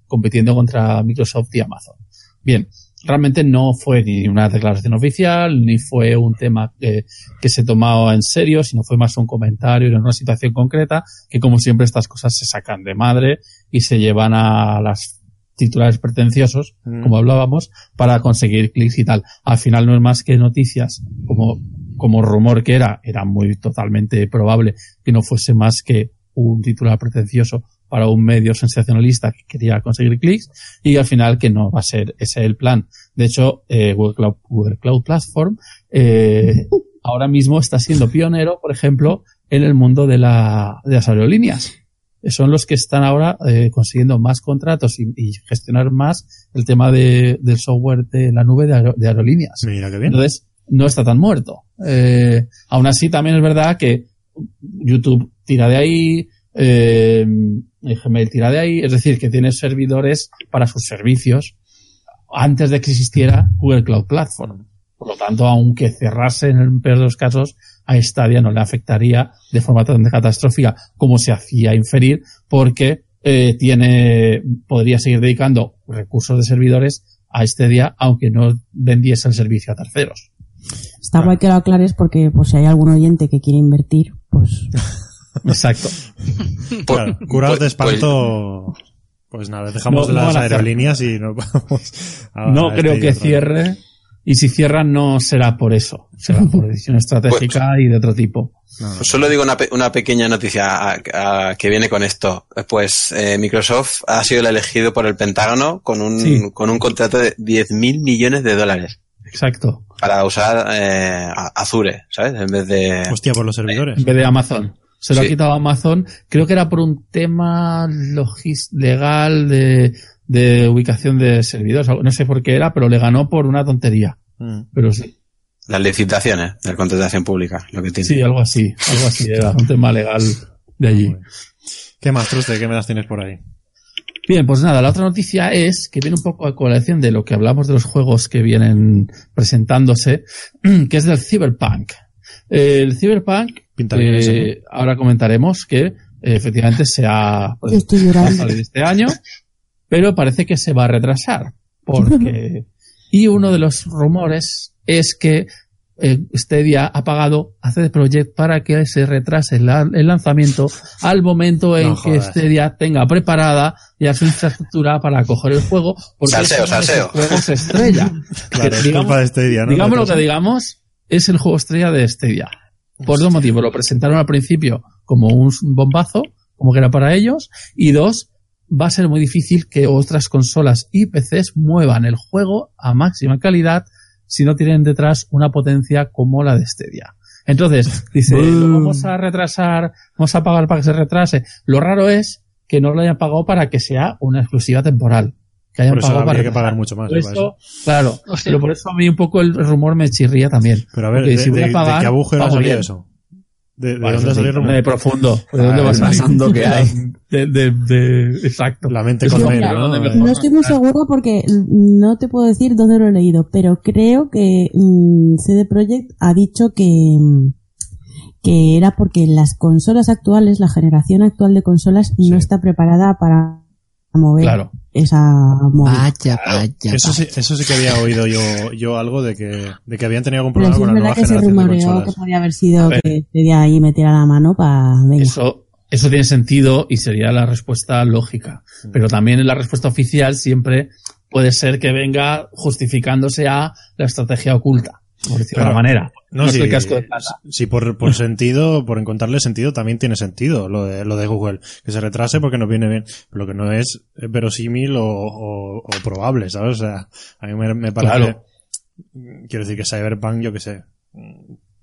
compitiendo contra Microsoft y Amazon. Bien, realmente no fue ni una declaración oficial, ni fue un tema que, que se tomaba en serio, sino fue más un comentario en una situación concreta, que como siempre estas cosas se sacan de madre y se llevan a las titulares pretenciosos, Mm. como hablábamos, para conseguir clics y tal. Al final no es más que noticias, como, como rumor que era, era muy totalmente probable que no fuese más que un titular pretencioso para un medio sensacionalista que quería conseguir clics y al final que no va a ser ese el plan. De hecho, eh, Google, Cloud, Google Cloud Platform eh, ahora mismo está siendo pionero, por ejemplo, en el mundo de, la, de las aerolíneas. Son los que están ahora eh, consiguiendo más contratos y, y gestionar más el tema de, del software de la nube de, de aerolíneas. Mira qué bien. Entonces, no está tan muerto. Eh, aún así, también es verdad que YouTube tira de ahí, eh, Gmail tira de ahí, es decir, que tiene servidores para sus servicios antes de que existiera Google Cloud Platform. Por lo tanto, aunque cerrase en el peor de los casos, a Stadia no le afectaría de forma tan catastrófica como se hacía inferir, porque eh, tiene, podría seguir dedicando recursos de servidores a Stadia, aunque no vendiese el servicio a terceros. Está guay que lo aclares porque pues si hay algún oyente que quiere invertir, pues Exacto. Claro, curados de pues- pues- espanto. Pues nada, dejamos No, las aerolíneas y nos vamos a No a creo que cierre. Y si cierran no será por eso, será por decisión estratégica y de otro tipo. No, no. Pues solo digo una, pe- una pequeña noticia a- a- que viene con esto. Pues eh, Microsoft ha sido el elegido por el Pentágono con un, Sí. con un contrato de 10 mil millones de dólares Exacto. Para usar eh, Azure, ¿sabes? En vez de... Hostia, por los servidores. En vez de Amazon. Se lo Sí. ha quitado Amazon. Creo que era por un tema logis legal de, de ubicación de servidores. No sé por qué era, pero le ganó por una tontería. Mm. Pero sí. Las licitaciones de contratación pública, lo que tiene. Sí, algo así. Algo así. Era un tema legal de allí. ¿Qué más, Truste? ¿Qué me las tienes por ahí? Bien, pues nada, la otra noticia es que viene un poco a colación de lo que hablamos de los juegos que vienen presentándose, que es del Cyberpunk. El Cyberpunk, eh, eso, ¿no? ahora comentaremos que eh, efectivamente se ha, pues, salir este año, pero parece que se va a retrasar. Porque, y uno de los rumores es que eh, Stadia ha pagado a CD Projekt para que se retrase la- el lanzamiento al momento en No que. Stadia tenga preparada ya su infraestructura para coger el juego. Porque Salseo, salseo. juegos estrella. Claro, es digamos- culpa de Stadia, ¿no? digamos lo que digamos, es el juego estrella de Stadia. Por dos motivos. Lo presentaron al principio como un bombazo, como que era para ellos, y dos, va a ser muy difícil que otras consolas y PCs muevan el juego a máxima calidad si no tienen detrás una potencia como la de Stadia. Entonces, dice, lo vamos a retrasar, vamos a pagar para que se retrase. Lo raro es que no lo hayan pagado para que sea una exclusiva temporal. Que hayan Por eso pagado habría para que pagar mucho más. eso, claro, pero por eso a mí un poco el rumor me chirría también. Pero a ver, ¿de, si voy a de- de pagar, qué agujero ha salido eso? ¿De, de Bueno, dónde el rumor? de profundo. ¿De Ah, dónde va pasando que hay. De, de, de- exacto. La mente colmena, como- ¿no? ¿dónde No estoy muy segura porque no te puedo decir dónde lo he leído, pero creo que mm, CD Projekt ha dicho que, mm, que era porque las consolas actuales, la generación actual de consolas, Sí. no está preparada para mover Claro. esa móvil. Vaya, vaya. Eso sí, eso sí que había oído yo, yo algo de que, de que habían tenido algún Pero problema sí con la verdad nueva que se generación de que haber sido que de ahí metiera la mano para... Eso, eso tiene sentido y sería la respuesta lógica. Pero también la respuesta oficial siempre puede ser que venga justificándose a la estrategia oculta, por decirlo de Claro. alguna manera. No, es sí, el casco de plata. sí, por, por sentido, por encontrarle sentido, también tiene sentido lo de, lo de Google. Que se retrase porque nos viene bien. Lo que no es verosímil o, o, o probable, ¿sabes? O sea, a mí me, me parece... Claro. Quiero decir que Cyberpunk, yo que sé,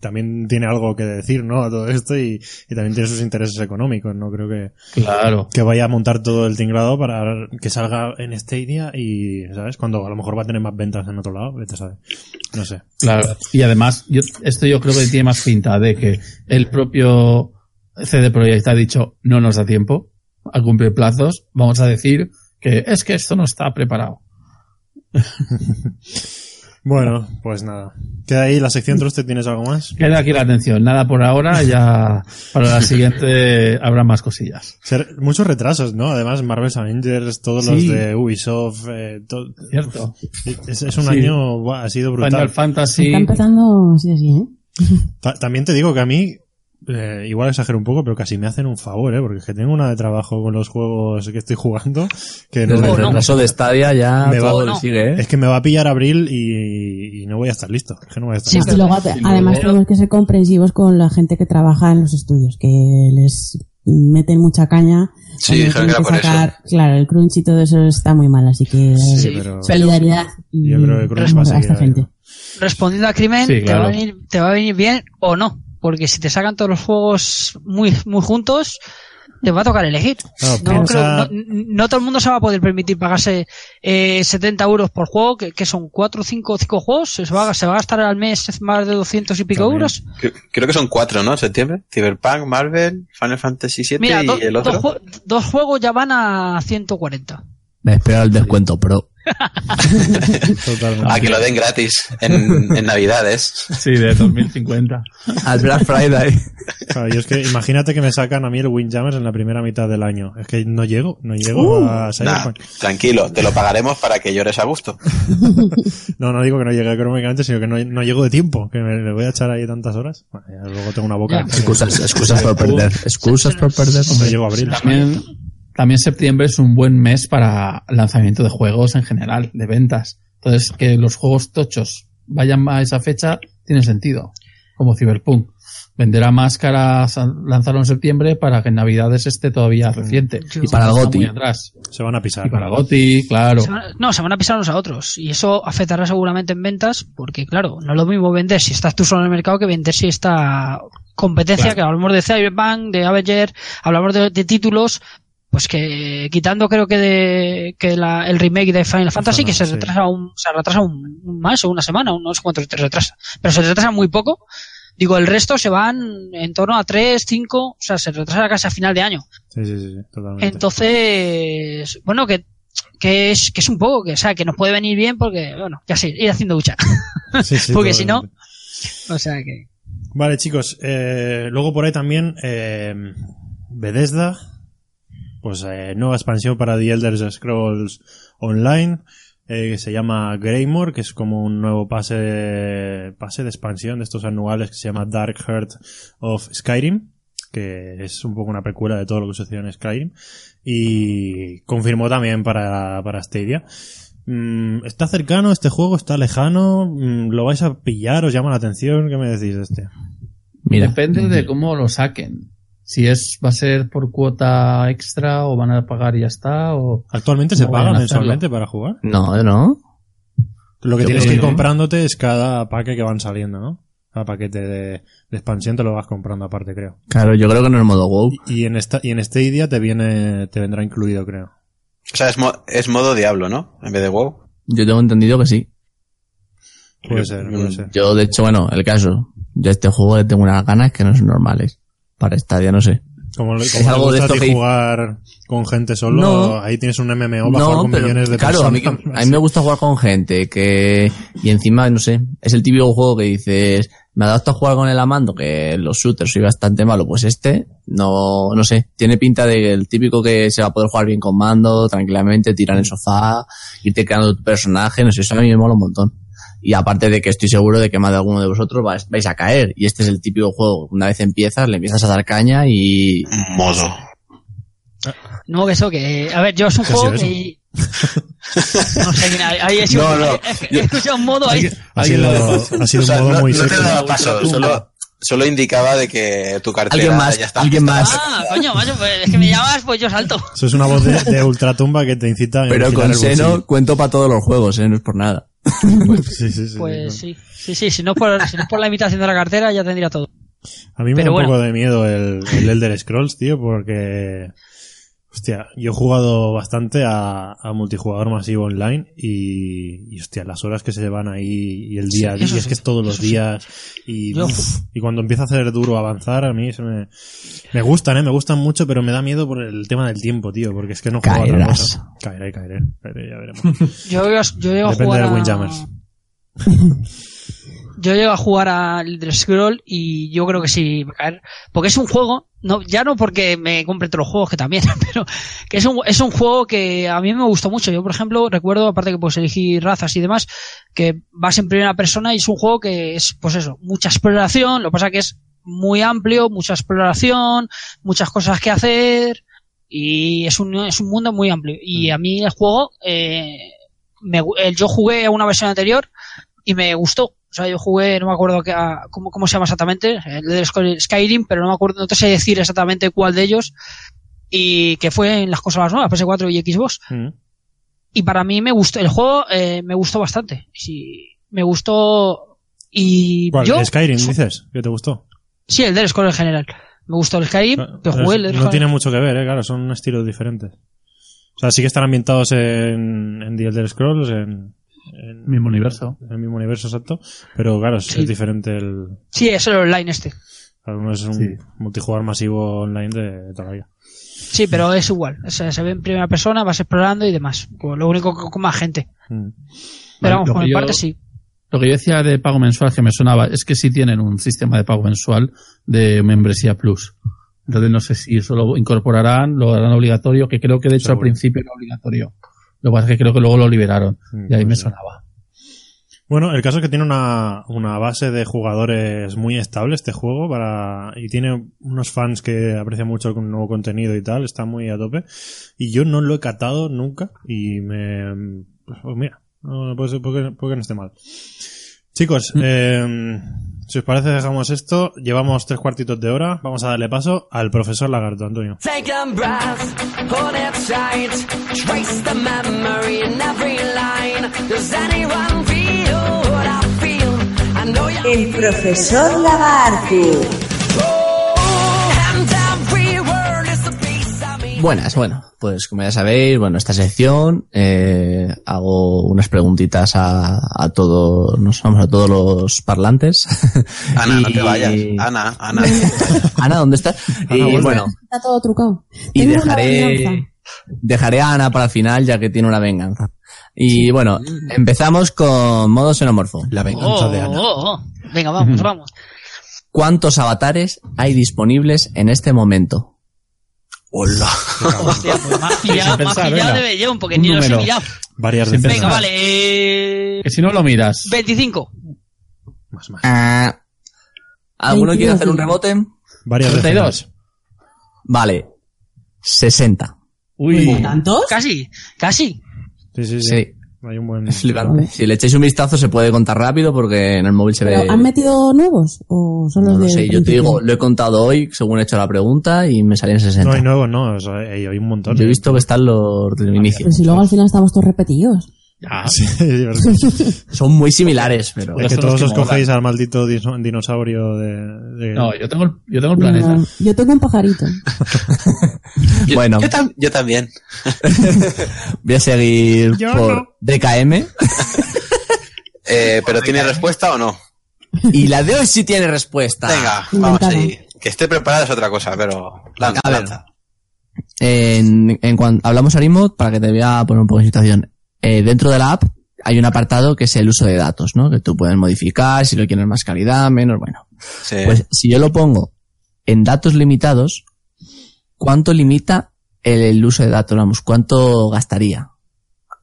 también tiene algo que decir, ¿no? A todo esto y, y también tiene sus intereses económicos. No creo que, Claro. que vaya a montar todo el tinglado para que salga en Stadia y, ¿sabes? Cuando a lo mejor va a tener más ventas en otro lado, vete a saber. No sé. Claro. Y además, yo, esto yo creo que tiene más pinta de que el propio CD Projekt ha dicho no nos da tiempo a cumplir plazos. Vamos a decir que es que esto no está preparado. Bueno, pues nada. Queda ahí la sección Trusted, ¿tienes algo más? Queda aquí la atención. Nada por ahora, ya para la siguiente habrá más cosillas. Ser- muchos retrasos, ¿no? Además, Marvel's Avengers, todos los Sí. de Ubisoft, eh, to- ¿Cierto? es, es un Sí. año, ha sido brutal. Final Fantasy. Está empezando así, así, ¿eh? Ta- también te digo que a mí, eh, igual exagero un poco, pero casi me hacen un favor, ¿eh? Porque es que tengo una de trabajo con los juegos que estoy jugando que no, Desde No, el no. retraso de Stadia ya Me va- todo no. le sigue, ¿eh? Es que me va a pillar abril y, y no voy a estar listo. Es que no voy a estar Sí, listo. Y luego, Y luego- además tenemos que ser comprensivos con la gente que trabaja en los estudios, que les meten mucha caña. Sí, cuando dijeron que tienen era por sacar- Claro, el crunch y todo eso está muy mal, así que Sí, eh, pero solidaridad y yo creo que Crunch va a a esta gente. respondiendo al crimen, Sí, te, va a venir, te va a venir bien o no. Porque si te sacan todos los juegos muy, muy juntos, te va a tocar elegir. No, piensa- creo- no, no todo el mundo se va a poder permitir pagarse eh, 70 euros por juego, que, que son 4, 5, 5 juegos. Se va, a- se va a gastar al mes más de 200 y pico También. euros. Creo, que son cuatro, ¿no? En septiembre. Cyberpunk, Marvel, Final Fantasy VII Mira, y do- el dos, otro. jue- dos juegos ya van a 140. Me espero el descuento pro. Totalmente. A que lo den gratis en, en Navidades. Sí, de 2050. Al Black Friday. Claro, yo es que imagínate que me sacan a mí el Windjammers en la primera mitad del año. Es que no llego, no llego Uh, a Nah, tranquilo, te lo pagaremos para que llores a gusto. No, no digo que no llegue económicamente, sino que no, no llego de tiempo. Que me le voy a echar ahí tantas horas. Bueno, ya luego tengo una boca. Ya. Excusas, excusas por perder. Excusas por perder. Hombre, llego a abril. También, también septiembre es un buen mes para lanzamiento de juegos en general, de ventas. Entonces, que los juegos tochos vayan a esa fecha tiene sentido. Como Cyberpunk. Venderá máscaras, lanzarlo en septiembre para que en Navidades esté todavía reciente. Y para Está atrás. Se van a pisar. Y para Goti, claro. Se van- no, se van a pisar unos a otros. Y eso afectará seguramente en ventas, porque claro, no es lo mismo vender si estás tú solo en el mercado que vender si esta competencia, Claro. que hablamos de Cyberpunk, de Avenger, hablamos de, de títulos, pues que quitando creo que de que la- el remake de Final Fantasy, que se retrasa un, se retrasa un, un mes o una semana, no sé cuánto se retrasa, pero se retrasa muy poco. Digo, el resto se van en torno a 3, 5, o sea, se retrasa casi a final de año. Sí, sí, sí, totalmente. Entonces, bueno, que, que es, que es un poco, que, o sea, que nos puede venir bien porque, bueno, ya sé, ir haciendo ducha. Sí, sí, porque si no, o sea que, Vale, chicos. eh, luego por ahí también eh, Bethesda. Pues eh, nueva expansión para The Elder Scrolls Online. eh, que se llama Greymore, que es como un nuevo pase, pase de expansión de estos anuales que se llama Dark Heart of Skyrim, que es un poco una precuela de todo lo que sucedió en Skyrim. Y confirmó también para, para Stadia. Mm, ¿Está cercano este juego? ¿Está lejano? Mm, ¿Lo vais a pillar? ¿Os llama la atención? ¿Qué me decís de este? Mira. Depende de cómo lo saquen. Si es, va a ser por cuota extra o van a pagar y ya está, o... ¿Actualmente se paga mensualmente para jugar? No, no. Lo que Yo tienes que ir comprándote es cada paque que van saliendo, ¿no? Cada paquete de, de expansión te lo vas comprando aparte, creo. Claro, yo creo que no es modo WoW. Y en esta y en este día te viene te vendrá incluido, creo. O sea, es, mo- es modo diablo, ¿no? En vez de WoW. Yo tengo entendido que sí. Puede ser, puede ser. Yo, de hecho, bueno, el caso. Yo a este juego le tengo unas ganas que no son normales. Para Stadia, no sé. Como, es como te algo de esto que- jugar con gente solo, No. ahí tienes un MMO para jugar No, con pero millones de claro, a mí, personas. a mí me gusta jugar con gente que, y encima, no sé, es el típico juego que dices, me adapto a jugar con el amando, que los shooters soy bastante malo, pues este, no, no sé, tiene pinta de el típico que se va a poder jugar bien con mando, tranquilamente, tirar en el sofá, irte creando tu personaje, no sé, eso a mí me mola un montón. Y aparte de que estoy seguro de que más de alguno de vosotros vais, vais a caer. Y este es el típico juego, una vez empiezas, le empiezas a dar caña y, Modo. no, que eso, que, a ver, yo es un ¿Qué ha juego que, no sé, ahí, he, No, no. he- escuchado un modo ahí. Ha sido, ha sido O sea, un modo no, muy no te sexy. paso, solo, solo indicaba de que tu cartera alguien más, ya está. alguien más. Ah, coño, macho, pues es que me llamas, pues yo salto. Eso es una voz de, de ultratumba que te incita a Pero con el seno cuento para todos los juegos, ¿eh? No es por nada. Sí, sí, sí, Pues sí. sí, sí, sí, si no es por, si no es por la imitación de la cartera ya tendría todo. A mí me da un bueno. poco de miedo el, el Elder Scrolls, tío, porque... Hostia, yo he jugado bastante a, a multijugador masivo online y, y, hostia, las horas que se van ahí y el día a Sí, día, eso es sí, que es todos los sí. días y, Yo- uf, y cuando empieza a hacer duro avanzar a mí se me, me gustan, eh, me gustan mucho, pero me da miedo por el tema del tiempo, tío, porque es que no juego a otra Caerás. cosa. Caeré, caeré, caeré, ya veremos. Yo, llego- yo llego a Depende jugar del a... Yo llego a jugar a Elder Scroll y yo creo que sí va a caer. Porque es un juego, no, ya no porque me compre todos los juegos que también, pero que es un, es un juego que a mí me gustó mucho. Yo, por ejemplo, recuerdo, aparte que puedes elegir razas y demás, que vas en primera persona y es un juego que es, pues eso, mucha exploración, lo que pasa que es muy amplio, mucha exploración, muchas cosas que hacer y es un, es un mundo muy amplio. Y a mí el juego, eh, me eh, yo jugué a una versión anterior y me gustó. O sea, yo jugué, no me acuerdo que, a- cómo, cómo se llama exactamente, el de Skyrim, pero no me acuerdo, no te sé decir exactamente cuál de ellos. Y que fue en las consolas nuevas, PS4 y Xbox. Mm. Y para mí me gustó, el juego eh, me gustó bastante. Sí, me gustó. Y ¿Cuál? yo. Skyrim, dices, que te gustó. Sí, el Elder Scrolls en general. Me gustó el Skyrim, Pero pero jugué el no tiene mucho que ver, ¿eh? claro, son estilos diferentes. O sea, sí que están ambientados en, en The Elder Scrolls, en, en Mismo universo. en el mismo universo exacto, pero claro, es, Sí. es diferente el... Sí, es el online este. claro, es un Sí. multijugador masivo online de toda la vida. Sí, pero es igual. O sea, se ve en primera persona, vas explorando y demás. Lo único que con más gente. Mm. Pero vamos, por mi parte sí. Lo que yo decía de pago mensual que me sonaba es que sí tienen un sistema de pago mensual de membresía plus. Entonces no sé si eso lo incorporarán, lo harán obligatorio, que creo que de hecho al principio era obligatorio. Lo que pasa es que creo que luego lo liberaron. Mm, Y ahí me sonaba. Bueno, el caso es que tiene una, una base de jugadores muy estable este juego para y tiene unos fans que aprecian mucho el nuevo contenido y tal, está muy a tope. Y yo no lo he catado nunca y me... Pues mira, no, no puede ser porque, porque no esté mal. Chicos, eh, si os parece dejamos esto, llevamos tres cuartitos de hora, vamos a darle paso al profesor Lagarto, Antonio. Take a breath, hold it tight. Trace the memory in every line. Does anyone feel what I feel? I know you. El profesor Lagarto. Me. Buenas, bueno, pues como ya sabéis, bueno, esta sección eh, hago unas preguntitas a, a todos, nos vamos a todos los parlantes. Ana, no Y- te vayas. Ana, Ana. Ana, ¿dónde estás? y bueno, Está todo trucado. y Tengo dejaré, dejaré a Ana para el final ya que tiene una venganza. Y bueno, empezamos con modo xenomorfo. La venganza Oh, de Ana. oh, oh. Venga, vamos, vamos. ¿Cuántos avatares hay disponibles en este momento? Hola. Hostia, pues me has pillado, me has pensar, pillado de Bellón, porque Un ni los he número. mirado. Varias veces. Venga, vale. Eh, Que si no lo miras. 25. Más, más. Ah, ¿Alguno quiere hacer un rebote? Varias veces. 32. Vale. 60. Uy. ¿Tantos? Casi, casi. Sí, sí, sí. Sí. Hay un buen... Es flipante. Si le echáis un vistazo se puede contar rápido porque en el móvil se ve... ¿Pero ¿Han metido nuevos? ¿O son los No lo de sé, yo te digo, lo he contado hoy según he hecho la pregunta y me salían 60. No hay nuevos, no, o sea, hay, hay un montón. Yo he visto que están los del inicio. Pero si luego al final estamos todos repetidos. Sí. Son muy similares, pero... Es que son los todos que os molan. cogéis al maldito dino- dinosaurio de... de- No, yo tengo, el- yo tengo el planeta. No, yo tengo un pajarito. Yo- Bueno. Yo, tam- yo también. Voy a seguir Yo por no. DKM. Eh, ¿Pero tiene respuesta o no? Y la de hoy sí tiene respuesta. Venga, vamos ahí. Que esté preparada es otra cosa, pero lanza, A ver. lanza. En, en cuan- hablamos Arimod, para que te voy a poner un poco en situación. Eh, dentro de la app hay un apartado que es el uso de datos, ¿no? Que tú puedes modificar si lo quieres más calidad, menos, bueno. Sí. Pues si yo lo pongo en datos limitados, ¿cuánto limita el, el uso de datos? Vamos, ¿cuánto gastaría?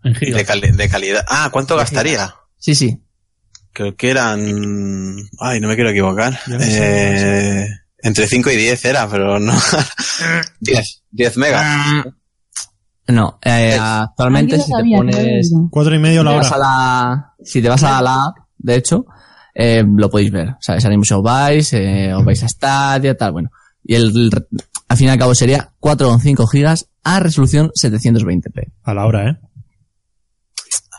De, cali- de calidad. Ah, ¿cuánto gastaría? Sí, sí. Creo que eran... Ay, no me quiero equivocar. Yo no sé, Eh, entre 5 y 10 era, pero no. 10. 10 megas. No, eh, Es- actualmente si te pones... Cuatro y medio Si la te vas a hora. la, si te vas a la app, de hecho, eh, lo podéis ver. ¿Sabes? Mismo os vais, eh, os vais a Stadia, tal, bueno. Y el, el- al fin y al cabo sería 4,5 gigas a resolución 720p. A la hora, ¿eh?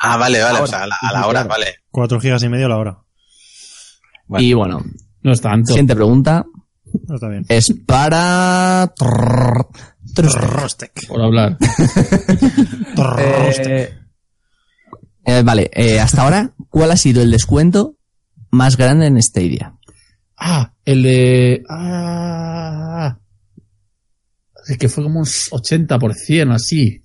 Ah, vale, vale. Ahora. o sea, a la, a la hora, claro. vale. Cuatro gigas y medio la hora. Bueno. Y bueno, No es tanto. siguiente pregunta No está bien. es para... Por hablar. Eh, eh, vale, eh, hasta ahora, ¿cuál ha sido el descuento más grande en Stadia? Ah, el de... Ah, es que fue como un 80% así,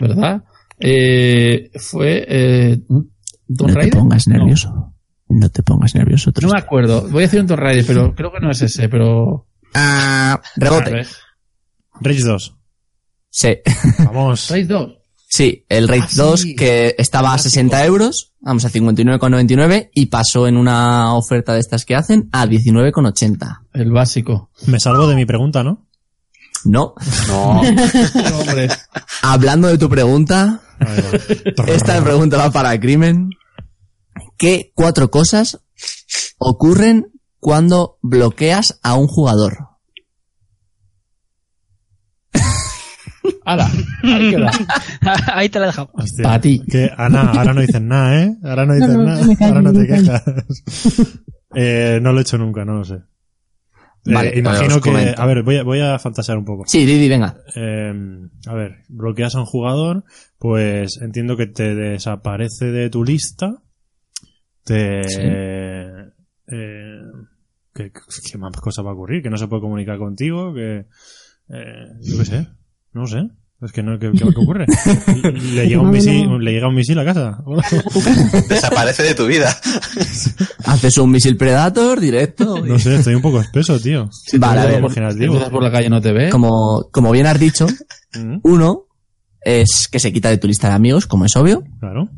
¿verdad? Eh, fue... Eh, ¿un Tomb No te pongas nervioso. No te pongas nervioso. No me acuerdo. Voy a decir un Tomb Raider, pero creo que no es ese, pero... Ah, rebote. Rage 2. Sí. Vamos. Raid 2. Sí, el Raid Ah, 2 sí. que estaba a Clásico. 60 euros, vamos a 59,99 y pasó en una oferta de estas que hacen a 19,80. El básico. Me salgo de mi pregunta, ¿no? No, No. Hombre. hablando de tu pregunta, esta pregunta va para el crimen. ¿Qué cuatro cosas ocurren cuando bloqueas a un jugador. ¡Hala! Ahí queda. Ahí te la he dejado. Hostia, Pa' ti. Que, Ana, ahora no dices nada, ¿eh? Ahora no dices No, no, nada. callo, ahora no te quejas. eh, no lo he hecho nunca, no lo sé. Eh, Vale, imagino os que, comento. a ver, voy a, voy a fantasear un poco. Sí, Didi, venga. Eh, a ver, bloqueas a un jugador, pues entiendo que te desaparece de tu lista. Te. Sí. eh, ¿qué, qué más cosas va a ocurrir? Que no se puede comunicar contigo, que. Eh, yo qué sé, no sé. Es que no, ¿qué, qué, qué ocurre? ¿Le llega, un misil, no. ¿Le llega un misil a casa? Desaparece de tu vida. Haces un misil Predator directo. y- No sé, estoy un poco espeso, tío. Vale, a ver. por la calle no te ve. Como, como bien has dicho, Mm, uno es que se quita de tu lista de amigos, como es obvio. Claro,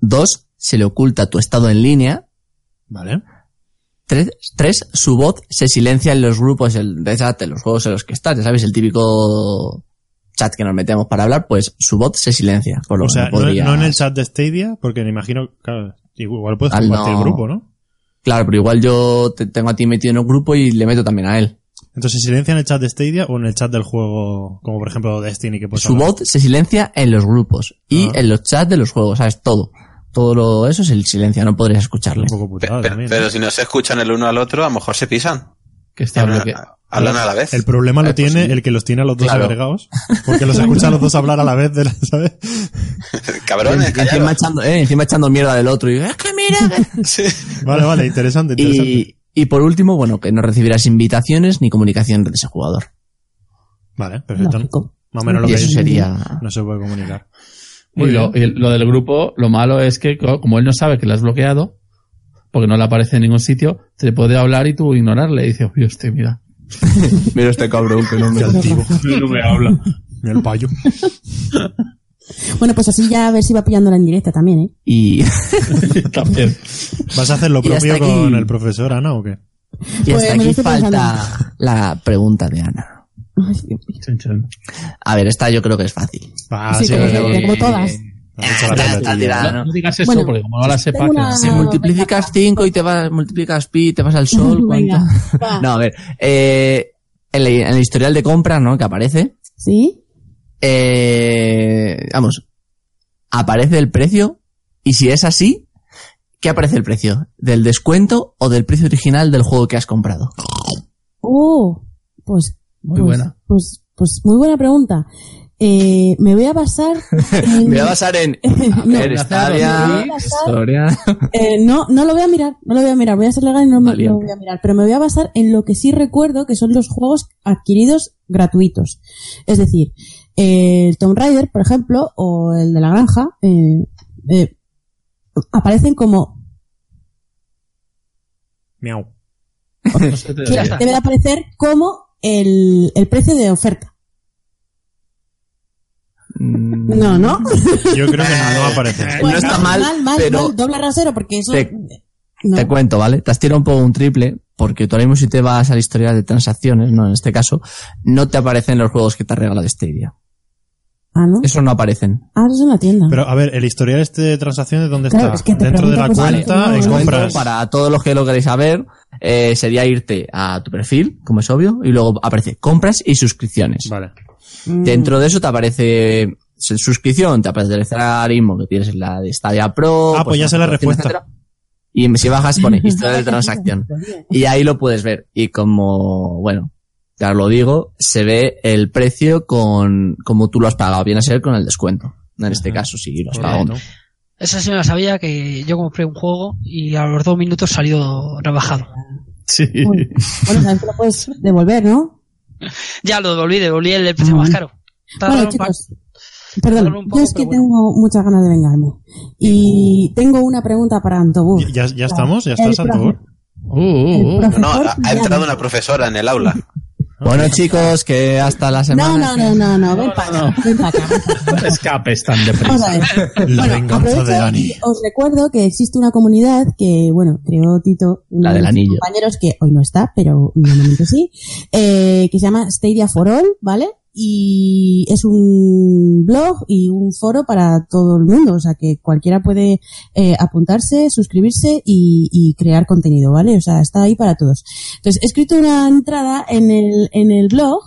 Dos, se le oculta tu estado en línea. vale. Tres, tres, su voz se silencia en los grupos el, de chat, en los juegos en los que estás. Ya sabes, el típico chat que nos metemos para hablar, pues su voz se silencia. Por lo O que sea, no no, podría- no en el chat de Stadia, porque me imagino, claro, igual puedes Al compartir no. el grupo, ¿no? Claro, pero igual yo te tengo a ti metido en un grupo y le meto también a él. Entonces, ¿se silencia en el chat de Stadia o en el chat del juego, como por ejemplo Destiny, que puedes Su hablar? voz se silencia en los grupos y Ah. en los chats de los juegos, ¿sabes? Todo. Todo lo, eso se silencia, no podrías escucharle. Un poco Pe- putada pe- también. pero ¿eh? si no se escuchan el uno al otro, a lo mejor se pisan. Que está Hablan, bloqueado. hablan a la vez. El problema lo Eh, pues tiene el que los tiene a los dos Claro. agregados, porque los escucha a los dos hablar a la vez, de la- ¿sabes? Cabrones, Y encima echando, eh, encima echando mierda del otro y es que mira. que-". Sí. Vale, vale, interesante, interesante. y, y por último, bueno, que no recibirás invitaciones ni comunicación de ese jugador. Vale, perfecto. Lógico. Más o menos lo Y que eso sería... No se puede comunicar. Y lo, y lo del grupo, lo malo es que co- como él no sabe que le has bloqueado, porque no le aparece en ningún sitio, te puede hablar y tú ignorarle. Y dices, oye, este, mira. Mira este cabrón que no me... no me habla. Mira el payo. Bueno, pues así ya a ver si va pillándola en directa también, ¿eh? Y, También. ¿Vas a hacer lo propio aquí- con el profesor Ana o qué? y Pues hasta lo aquí falta la pregunta de Ana. Ay. A ver, esta yo creo que es fácil. Ah, Sí, sí, como, vale. como todas. Bueno, porque como no la sepa, tengo que- una- Si multiplicas 5 y te vas, multiplicas pi, te vas al sol, ¿cuánto? Venga. No, a ver, eh, en, la- en el historial de compras, ¿no? Que aparece, ¿Sí? eh, vamos, aparece el precio y si es así, ¿qué aparece el precio? ¿Del descuento o del precio original del juego que has comprado? Oh, pues... Muy pues- buena. Pues, pues muy buena pregunta. Eh, me voy a basar en... Me voy a basar en, a No, historia. Eh, no, no lo voy a mirar, no lo voy a mirar, voy a ser legal y no me- lo voy a mirar, pero me voy a basar en lo que sí recuerdo que son los juegos adquiridos gratuitos. Es decir, eh, el Tomb Raider, por ejemplo, o el de la granja, eh, eh, aparecen como, Miau. debe de aparecer como el, el precio de oferta. Mm, No, ¿no? Yo creo que no, no aparece. no está mal, pero mal, doble rasero, porque eso... te- no. Te cuento, ¿vale? Te has tirado un poco un triple, porque tú ahora mismo si te vas al historial de transacciones, no en este caso, no te aparecen los juegos que te ha regalado Stadia. Ah, ¿no? Eso no aparecen. Ah, eso es en la tienda. Pero a ver, el historial este de transacciones, ¿dónde Claro, está? es que te Dentro de la pues, cuenta, en compras. Para todos los que lo queréis saber, eh, sería irte a tu perfil, como es obvio, y luego aparece compras y suscripciones. Vale. Mm. Dentro de eso te aparece su- suscripción, te aparecerá ahora mismo que tienes la de Stadia Pro. Ah, pues ya sé la respuesta. etcétera. Y si bajas pone historia de transacción. Y ahí lo puedes ver. Y como, bueno, ya os lo digo, se ve el precio con como tú lo has pagado. Viene a ser con el descuento. En este caso, sí, lo has pagado. Esa sí me la sabía que yo compré un juego y a los dos minutos salió rebajado. Sí. Uy. Bueno, sabes que lo puedes devolver, ¿no? Ya lo devolví, devolví el, precio Ah, más bueno. caro. Bueno, chicos, perdón, tardaron un poco, yo es que bueno. tengo muchas ganas de vengarme. Y tengo una pregunta para Antobur. ¿Ya, ya estamos? ¿Ya estás, Antobur? Uh, uh, uh. No, ha, entrado una profesora en el aula. Bueno, chicos, que hasta la semana. No, no, no, no, no, ven para acá, ven para acá. No te escapes tan Vamos deprisa. a ver. La Bueno, venganza de Ani. y os recuerdo que existe una comunidad que, bueno, creó Tito, uno La de del anillo. compañeros que hoy no está, pero normalmente sí, eh, que se llama Stadia for All, ¿vale? Y es un blog y un foro para todo el mundo, o sea que cualquiera puede eh, apuntarse, suscribirse y, y crear contenido, ¿vale? O sea, está ahí para todos. Entonces, he escrito una entrada en el, en el blog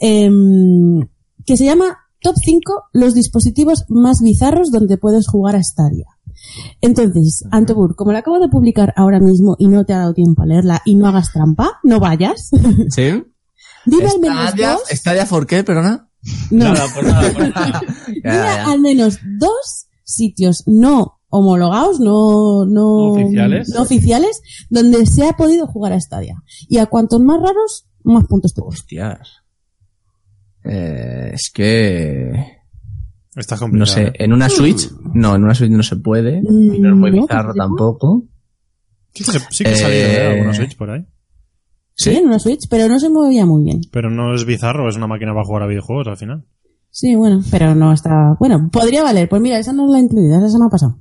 em, que se llama Top 5 los dispositivos más bizarros donde puedes jugar a Stadia. Entonces, Antobur, como la acabo de publicar ahora mismo y no te ha dado tiempo a leerla y no hagas trampa, no vayas. ¿Sí? Dime al menos ¿Stadia, dos. ¿Stadia for qué, perdona? No, Nada, por nada, por nada. dime al menos dos sitios no homologados, no, no Oficiales. no oficiales, donde se ha podido jugar a Stadia. Y a cuantos más raros, más puntos te. Hostias. Eh, es que... Estás complicado. No sé, en una Switch, no, en una Switch no se puede. Mm, Y no es muy no, bizarro tampoco. Sí que, sí que ha salido Eh, ¿eh? algunos Switch por ahí. Sí, en una Switch, pero no se movía muy bien. Pero no es bizarro, es una máquina para jugar a videojuegos al final. Sí, bueno, pero no está... Bueno, podría valer. Pues mira, esa no la he incluido, esa se me ha pasado.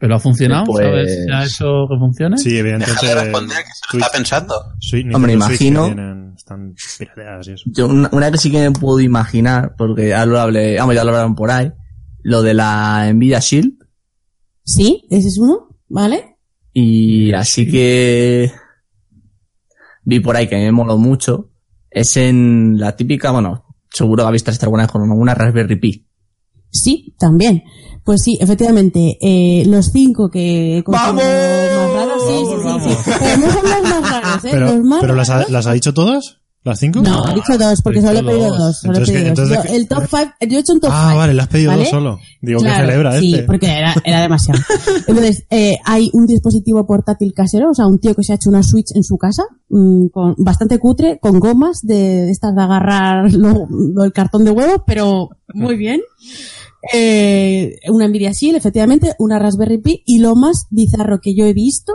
¿Pero ha funcionado? Pues- ¿Sabes ha hecho que funcione? Sí, evidentemente. Déjale responder, que se lo está pensando. Switch, Nintendo Hombre, que imagino- tienen- están pirateadas y eso. Yo, una, una que sí que me puedo imaginar, porque ya lo hablé, vamos, ya lo hablaron por ahí, lo de la Nvidia Shield, Sí, ese es uno, ¿vale? y así que vi por ahí que me moló mucho, es en la típica, bueno, seguro que habéis visto alguna vez con una Raspberry Pi. Sí, también. Pues sí, efectivamente, eh, los cinco que ¡Vamos! más raros, sí, sí, sí, Vamos, sí. Pero no son los más raros, ¿eh? Pero, los más pero las, ha, raros- las ha dicho todas? ¿Las cinco? No, he dicho dos, porque solo he pedido dos. dos. Solo he Entonces, pedido ¿qué- dos. Yo, el top five, yo he hecho un top Ah, five. vale, le has pedido ¿vale? dos solo. Digo, Claro, que celebra sí, este. porque era, era demasiado. Entonces, eh, hay un dispositivo portátil casero, o sea, un tío que se ha hecho una Switch en su casa, mm, con, bastante cutre, con gomas de, de estas de agarrar lo- lo- el cartón de huevo, pero muy bien. Eh, una Nvidia Shield, efectivamente, una Raspberry Pi, y lo más bizarro que yo he visto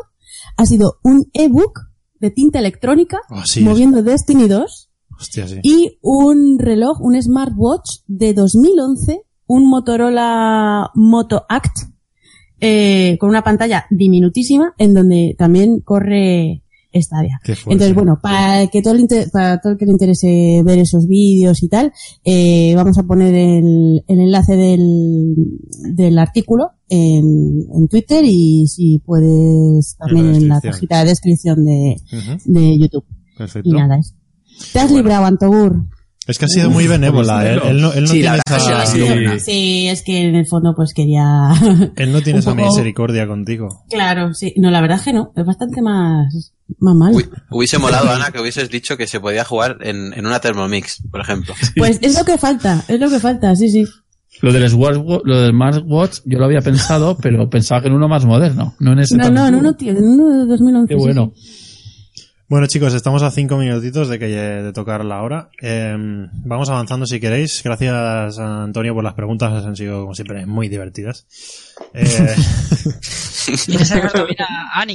ha sido un ebook de tinta electrónica Ah, sí, moviendo Destiny 2 Hostia, sí. y un reloj, un smartwatch de 2011, un Motorola Moto Act, eh, con una pantalla diminutísima en donde también corre Stadia. Entonces, bueno, para que todo el inter- para todo el que le interese ver esos vídeos y tal, eh, vamos a poner el, el enlace del, del artículo en, en Twitter y si puedes también en la cajita de descripción de, de YouTube. Perfecto. Y nada, es. Te has librado, Antogur. Es que ha sido muy benévola. Él, él no, él no Sí, la tiene esa, sí, ha sido buena. Sí, es que en el fondo pues quería... él no tiene esa poco- misericordia contigo. claro, sí. No, la verdad es que no. Es bastante más, más mal. Uy, hubiese molado, Ana, que hubieses dicho que se podía jugar en, en una Thermomix, por ejemplo. Pues es lo que falta, es lo que falta, sí, sí. Lo del, smartwatch, lo del smartwatch yo lo había pensado, pero pensaba que en uno más moderno, no en ese No, no, en uno, tío, en uno de 2011. Qué sí, bueno. sí. Bueno, chicos, estamos a cinco minutitos de que de tocar la hora. Eh, vamos avanzando si queréis. Gracias, Antonio, por las preguntas. Han sido, como siempre, muy divertidas. Eh,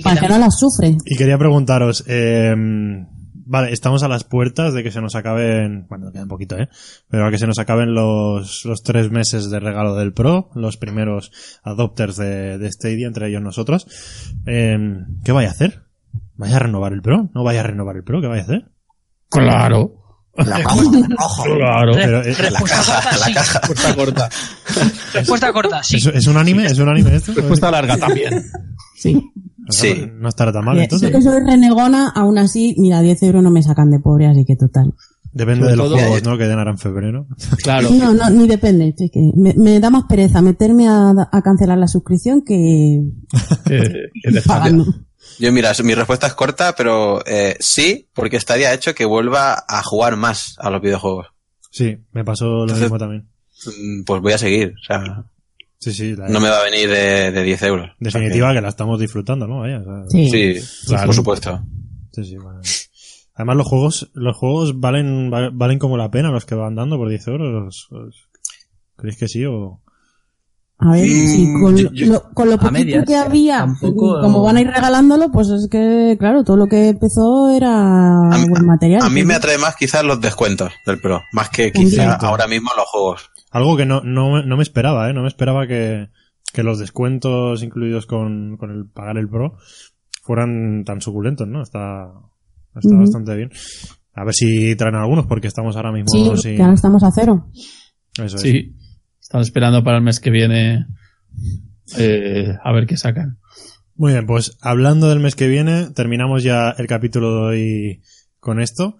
Para que también- no las sufre. y quería preguntaros, eh, vale, estamos a las puertas de que se nos acaben, bueno, queda un poquito, ¿eh? Pero a que se nos acaben los, los tres meses de regalo del Pro, los primeros adopters de, de Stadia, entre ellos nosotros. Eh, ¿Qué vaya a hacer? ¿Vaya a renovar el Pro? ¿No vaya a renovar el Pro? ¿Qué vaya a hacer? Claro. Claro. Pero, eh, Respuesta corta, sí. Respuesta corta. Respuesta corta, sí. ¿Es, es un anime? ¿Es un anime esto? Respuesta larga también. Sí. Sí. No estará tan mal, Yo entonces. que soy renegona, aún así, mira, 10 euros no me sacan de pobre, así que total. Depende Sobre de los todo- juegos, ¿no? Que den ahora en febrero. Claro. No, no, ni depende. sí, que me, me da más pereza meterme a, a cancelar la suscripción que Que- que. Yo, mira, mi respuesta es corta, pero eh, sí, porque estaría hecho que vuelva a jugar más a los videojuegos. Sí, me pasó lo Entonces- mismo también. Mm, Pues voy a seguir, o sea, Sí, sí. la- no me va a venir de, de 10 euros. definitiva que la estamos disfrutando, ¿no? Vaya, o sea, Sí. Sí, Claro. por supuesto. Sí, sí, vale. Además los juegos, los juegos valen, va- valen como la pena los que van dando por 10 euros. ¿Os- ¿Creéis que sí o...? A ver, Mm, sí, con, yo- yo- lo, con lo poquito medias, que había, tampoco- como van a ir regalándolo, pues es que, claro, todo lo que empezó era A buen material. A mí me atrae más quizás los descuentos del Pro, más que También. quizá ahora mismo los juegos. Algo que no, no, no me esperaba, ¿eh? No me esperaba que, que los descuentos incluidos con, con el pagar el Pro fueran tan suculentos, ¿no? Está, está bastante bien. A ver si traen algunos, porque estamos ahora mismo Sí, sin- que ahora estamos a cero. Eso es. Sí, están esperando para el mes que viene eh, a ver qué sacan. Muy bien, pues hablando del mes que viene, terminamos ya el capítulo de hoy con esto.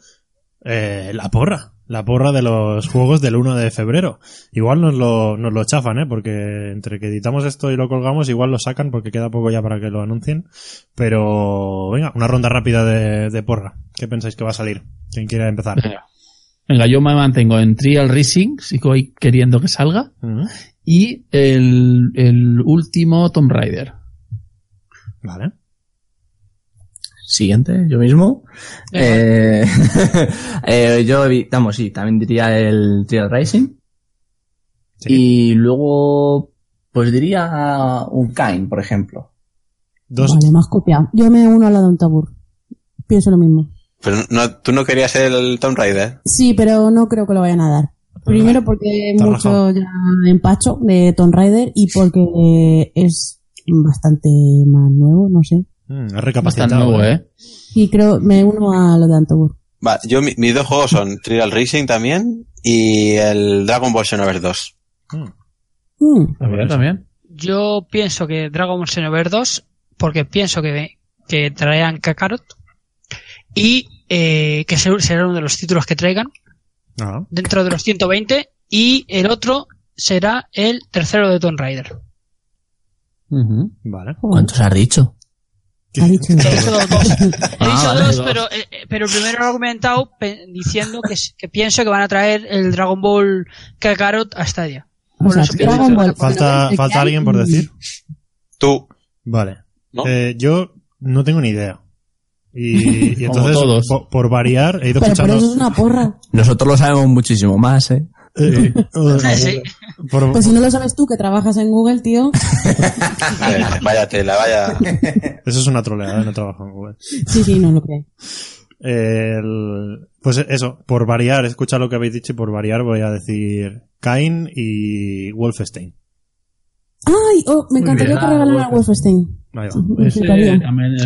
Eh, la porra. La porra de los juegos del 1 de febrero. Igual nos lo, nos lo chafan, ¿eh? Porque entre que editamos esto y lo colgamos, igual lo sacan porque queda poco ya para que lo anuncien. Pero, venga, una ronda rápida de, de porra. ¿Qué pensáis que va a salir? ¿Quién quiere empezar? Venga. Venga, yo me mantengo en Trial Racing, sigo ahí queriendo que salga. Y el, el último Tomb Raider. Vale. Siguiente, yo mismo. Eh, eh, yo, vamos, sí, también diría el Trial Racing. Sí. Y luego, pues diría un Kain, por ejemplo. Dos, Vale, más copiado. Yo me uno a la de un tabur. Pienso lo mismo. Pero no, tú no querías el Tomb Raider. Sí, pero no creo que lo vayan a dar. Primero porque mucho ya empacho de Tomb Raider y porque es bastante más nuevo, no sé. Mm, recapacitado. nuevo, ¿eh? Y creo, me uno a lo de Antobur. Va, yo, mi- mis dos juegos son Trial Racing también y el Dragon Ball Xenoverse 2. Mm. Mm, También, también. Yo pienso que Dragon Ball Xenoverse 2, porque pienso que, que traerán Kakarot y eh, que ser- será uno de los títulos que traigan Ah, dentro de los 120 y el otro será el tercero de Tomb Raider. Ujú. vale. joder, ¿Cuántos has dicho? ha dicho He dicho dos, dos. He dicho Ah, vale, dos, dos. pero, eh, eh, pero primero lo he argumentado diciendo que, pienso que van a traer el Dragon Ball Kakarot a Stadia. o sea, Dragon Ball, Falta, falta alguien por decir. Tú. Vale. ¿No? Eh, yo no tengo ni idea. Y, y Como entonces, todos. po- Por, variar, he ido Pero por escuchando. eso es una porra. Nosotros lo sabemos muchísimo más, ¿eh? eh, eh, Sí. por- Pues si no lo sabes tú que trabajas en Google, tío. Eh, vaya tela, vaya. Eso es una troleada, no trabajo en Google. Sí, sí, no lo creo. El- pues eso, por variar, escucha lo que habéis dicho y por variar voy a decir Kain y Wolfenstein. Ay, oh, me encantaría que Ah, regalaran a Wolfenstein. Ahí va. Ese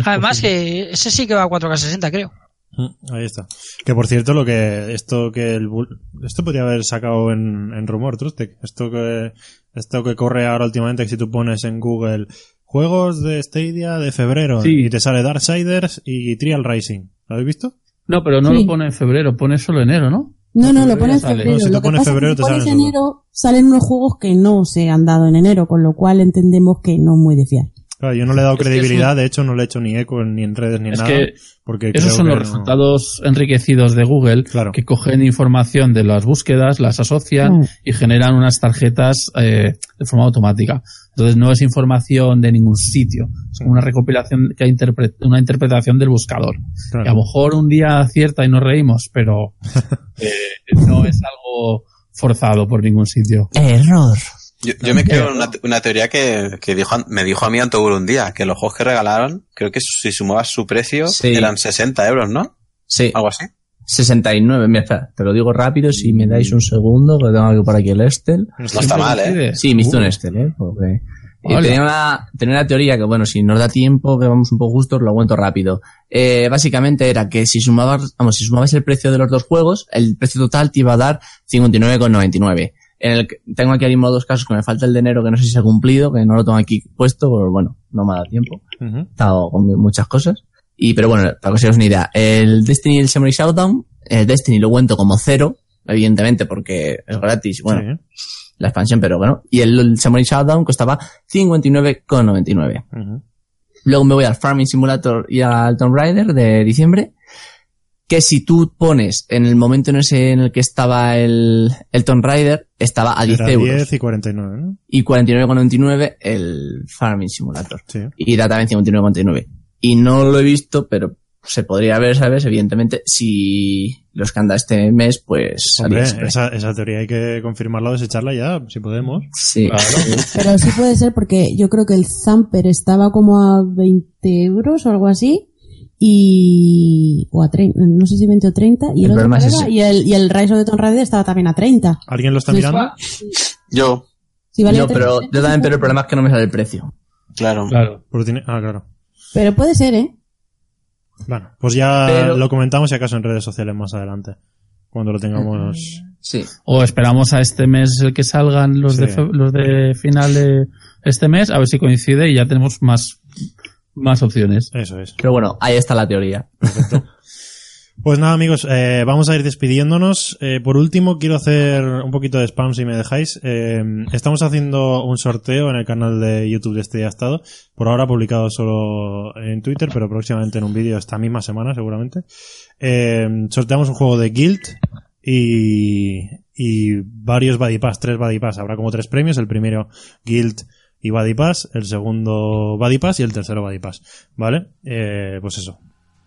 Además que ese sí que va a 4K60, creo. Mm, Ahí está. Que por cierto, lo que esto que el bull- esto podría haber sacado en, en rumor, Trustec. Esto que esto que corre ahora últimamente que si tú pones en Google juegos de Stadia de febrero Sí. y te sale Darksiders y Trial Racing. ¿Lo habéis visto? No, pero no Sí. lo pone en febrero, pone solo enero, ¿no? No, no, lo pones febrero. No, si tú lo que pones pasa febrero, es que te si pones salen enero, salen unos juegos que no se han dado en enero, con lo cual entendemos que no es muy de fiar. Claro, yo no le he dado Es credibilidad, un- de hecho no le he hecho ni eco ni en redes ni en Es nada. que porque Esos son que los no- resultados enriquecidos de Google Claro. que cogen información de las búsquedas, las asocian Mm. y generan unas tarjetas eh, de forma automática. Entonces no es información de ningún sitio, es como una recopilación que interpre- una interpretación del buscador. Claro. Que a lo mejor un día acierta y nos reímos, pero eh, no es algo forzado por ningún sitio. Error. Yo, yo me creo en una, una teoría que, que dijo, me dijo a mí Antobur un día, que los juegos que regalaron, creo que si sumabas su precio, Sí. eran 60 euros, ¿no? Sí, Algo así. 69. Mira, espera, te lo digo rápido si me dais un segundo, que tengo aquí por aquí el Excel. No está mal, ¿eh? Sí, me hice un Uh, Excel, ¿eh? Porque... Hola. tenía, una, tenía una teoría que, bueno, si nos da tiempo, que vamos un poco justos, lo cuento rápido. Eh, básicamente era que si sumabas, vamos, si sumabas el precio de los dos juegos, el precio total te iba a dar 59,99. En el que, tengo aquí ahora mismo dos casos que me falta el de enero que no sé si se ha cumplido, que no lo tengo aquí puesto, pero bueno, no me ha dado tiempo. Ujú. He estado con muchas cosas. Y, pero bueno, para que os hagáis una idea, el Destiny y el Samurai Showdown, el Destiny lo cuento como cero, evidentemente porque es gratis, bueno, Sí. la expansión, pero bueno. Y el, el Samurai Showdown costaba 59,99. Ujú. Luego me voy al Farming Simulator y al Tomb Raider de diciembre. Que si tú pones en el momento en ese en el que estaba el, el Tomb Raider, estaba a 10 Era euros. 10 y 49, ¿no? Y 49,99 el Farming Simulator. Sí. Y da también 59,99. Y no lo he visto, pero se podría ver, ¿sabes? Evidentemente, si los que anda este mes, pues... Hombre, esa, esa teoría hay que confirmarla o desecharla ya, si podemos. Sí. Pero sí puede ser porque yo creo que el Zamper estaba como a 20 euros o algo así. Y. O a 30, no sé si 20 o 30. Y el, El otro problema es ese. y el, y el Rise of the Tomb Raider estaba también a 30. ¿Alguien lo está mirando? Yo, Si Yo, pero 30, yo también, pero el problema es que no me sale el precio. claro. Claro. Tiene- Ah, claro. Pero puede ser, ¿eh? Bueno, pues ya Pero- lo comentamos si acaso en redes sociales más adelante. Cuando lo tengamos. Sí. O esperamos a este mes el que salgan los, de, Sí. los de final de este mes, a ver si coincide y ya tenemos más, más opciones. Eso es. Pero bueno, ahí está la teoría. Pues nada, amigos, eh, vamos a ir despidiéndonos. Eh, por último, quiero hacer un poquito de spam si me dejáis. Eh, estamos haciendo un sorteo en el canal de YouTube de este día estado. Por ahora publicado solo en Twitter, pero próximamente en un vídeo esta misma semana, seguramente. Sorteamos un juego de Guild y, y varios Buddy Pass, tres Buddy Pass. Habrá como tres premios. El primero Guild y Buddy Pass, el segundo Buddy Pass y el tercero Buddy Pass. ¿Vale? Eh, pues eso.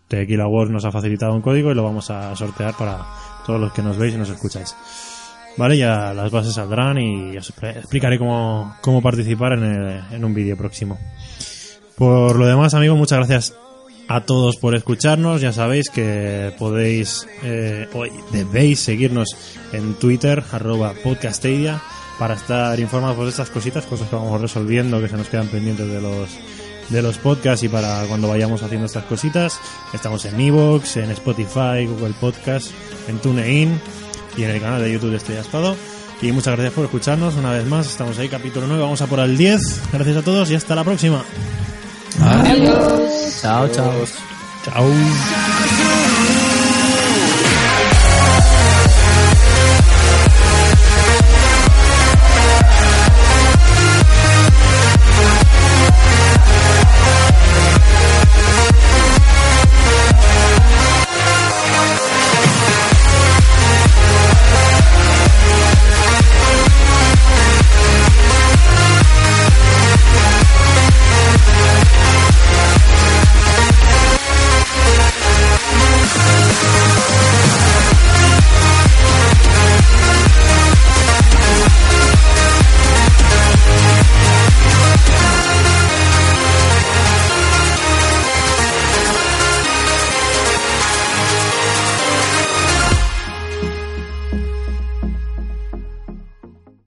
Tequila Wars nos ha facilitado un código y lo vamos a sortear para todos los que nos veis y nos escucháis. Vale, ya las bases saldrán y os expl- explicaré cómo, cómo participar en, el- en un vídeo próximo. Por lo demás, amigos, muchas gracias a todos por escucharnos. Ya sabéis que podéis, eh, o debéis seguirnos en Twitter, arroba podcastadia, para estar informados de estas cositas, cosas que vamos resolviendo, que se nos quedan pendientes de los, de los podcasts y para cuando vayamos haciendo estas cositas. Estamos en Evox, en Spotify, Google Podcast, en TuneIn y en el canal de YouTube de Estrella Estado. Y muchas gracias por escucharnos una vez más. Estamos ahí, capítulo 9. Vamos a por el 10. Gracias a todos y hasta la próxima. Chao, chao. Chao.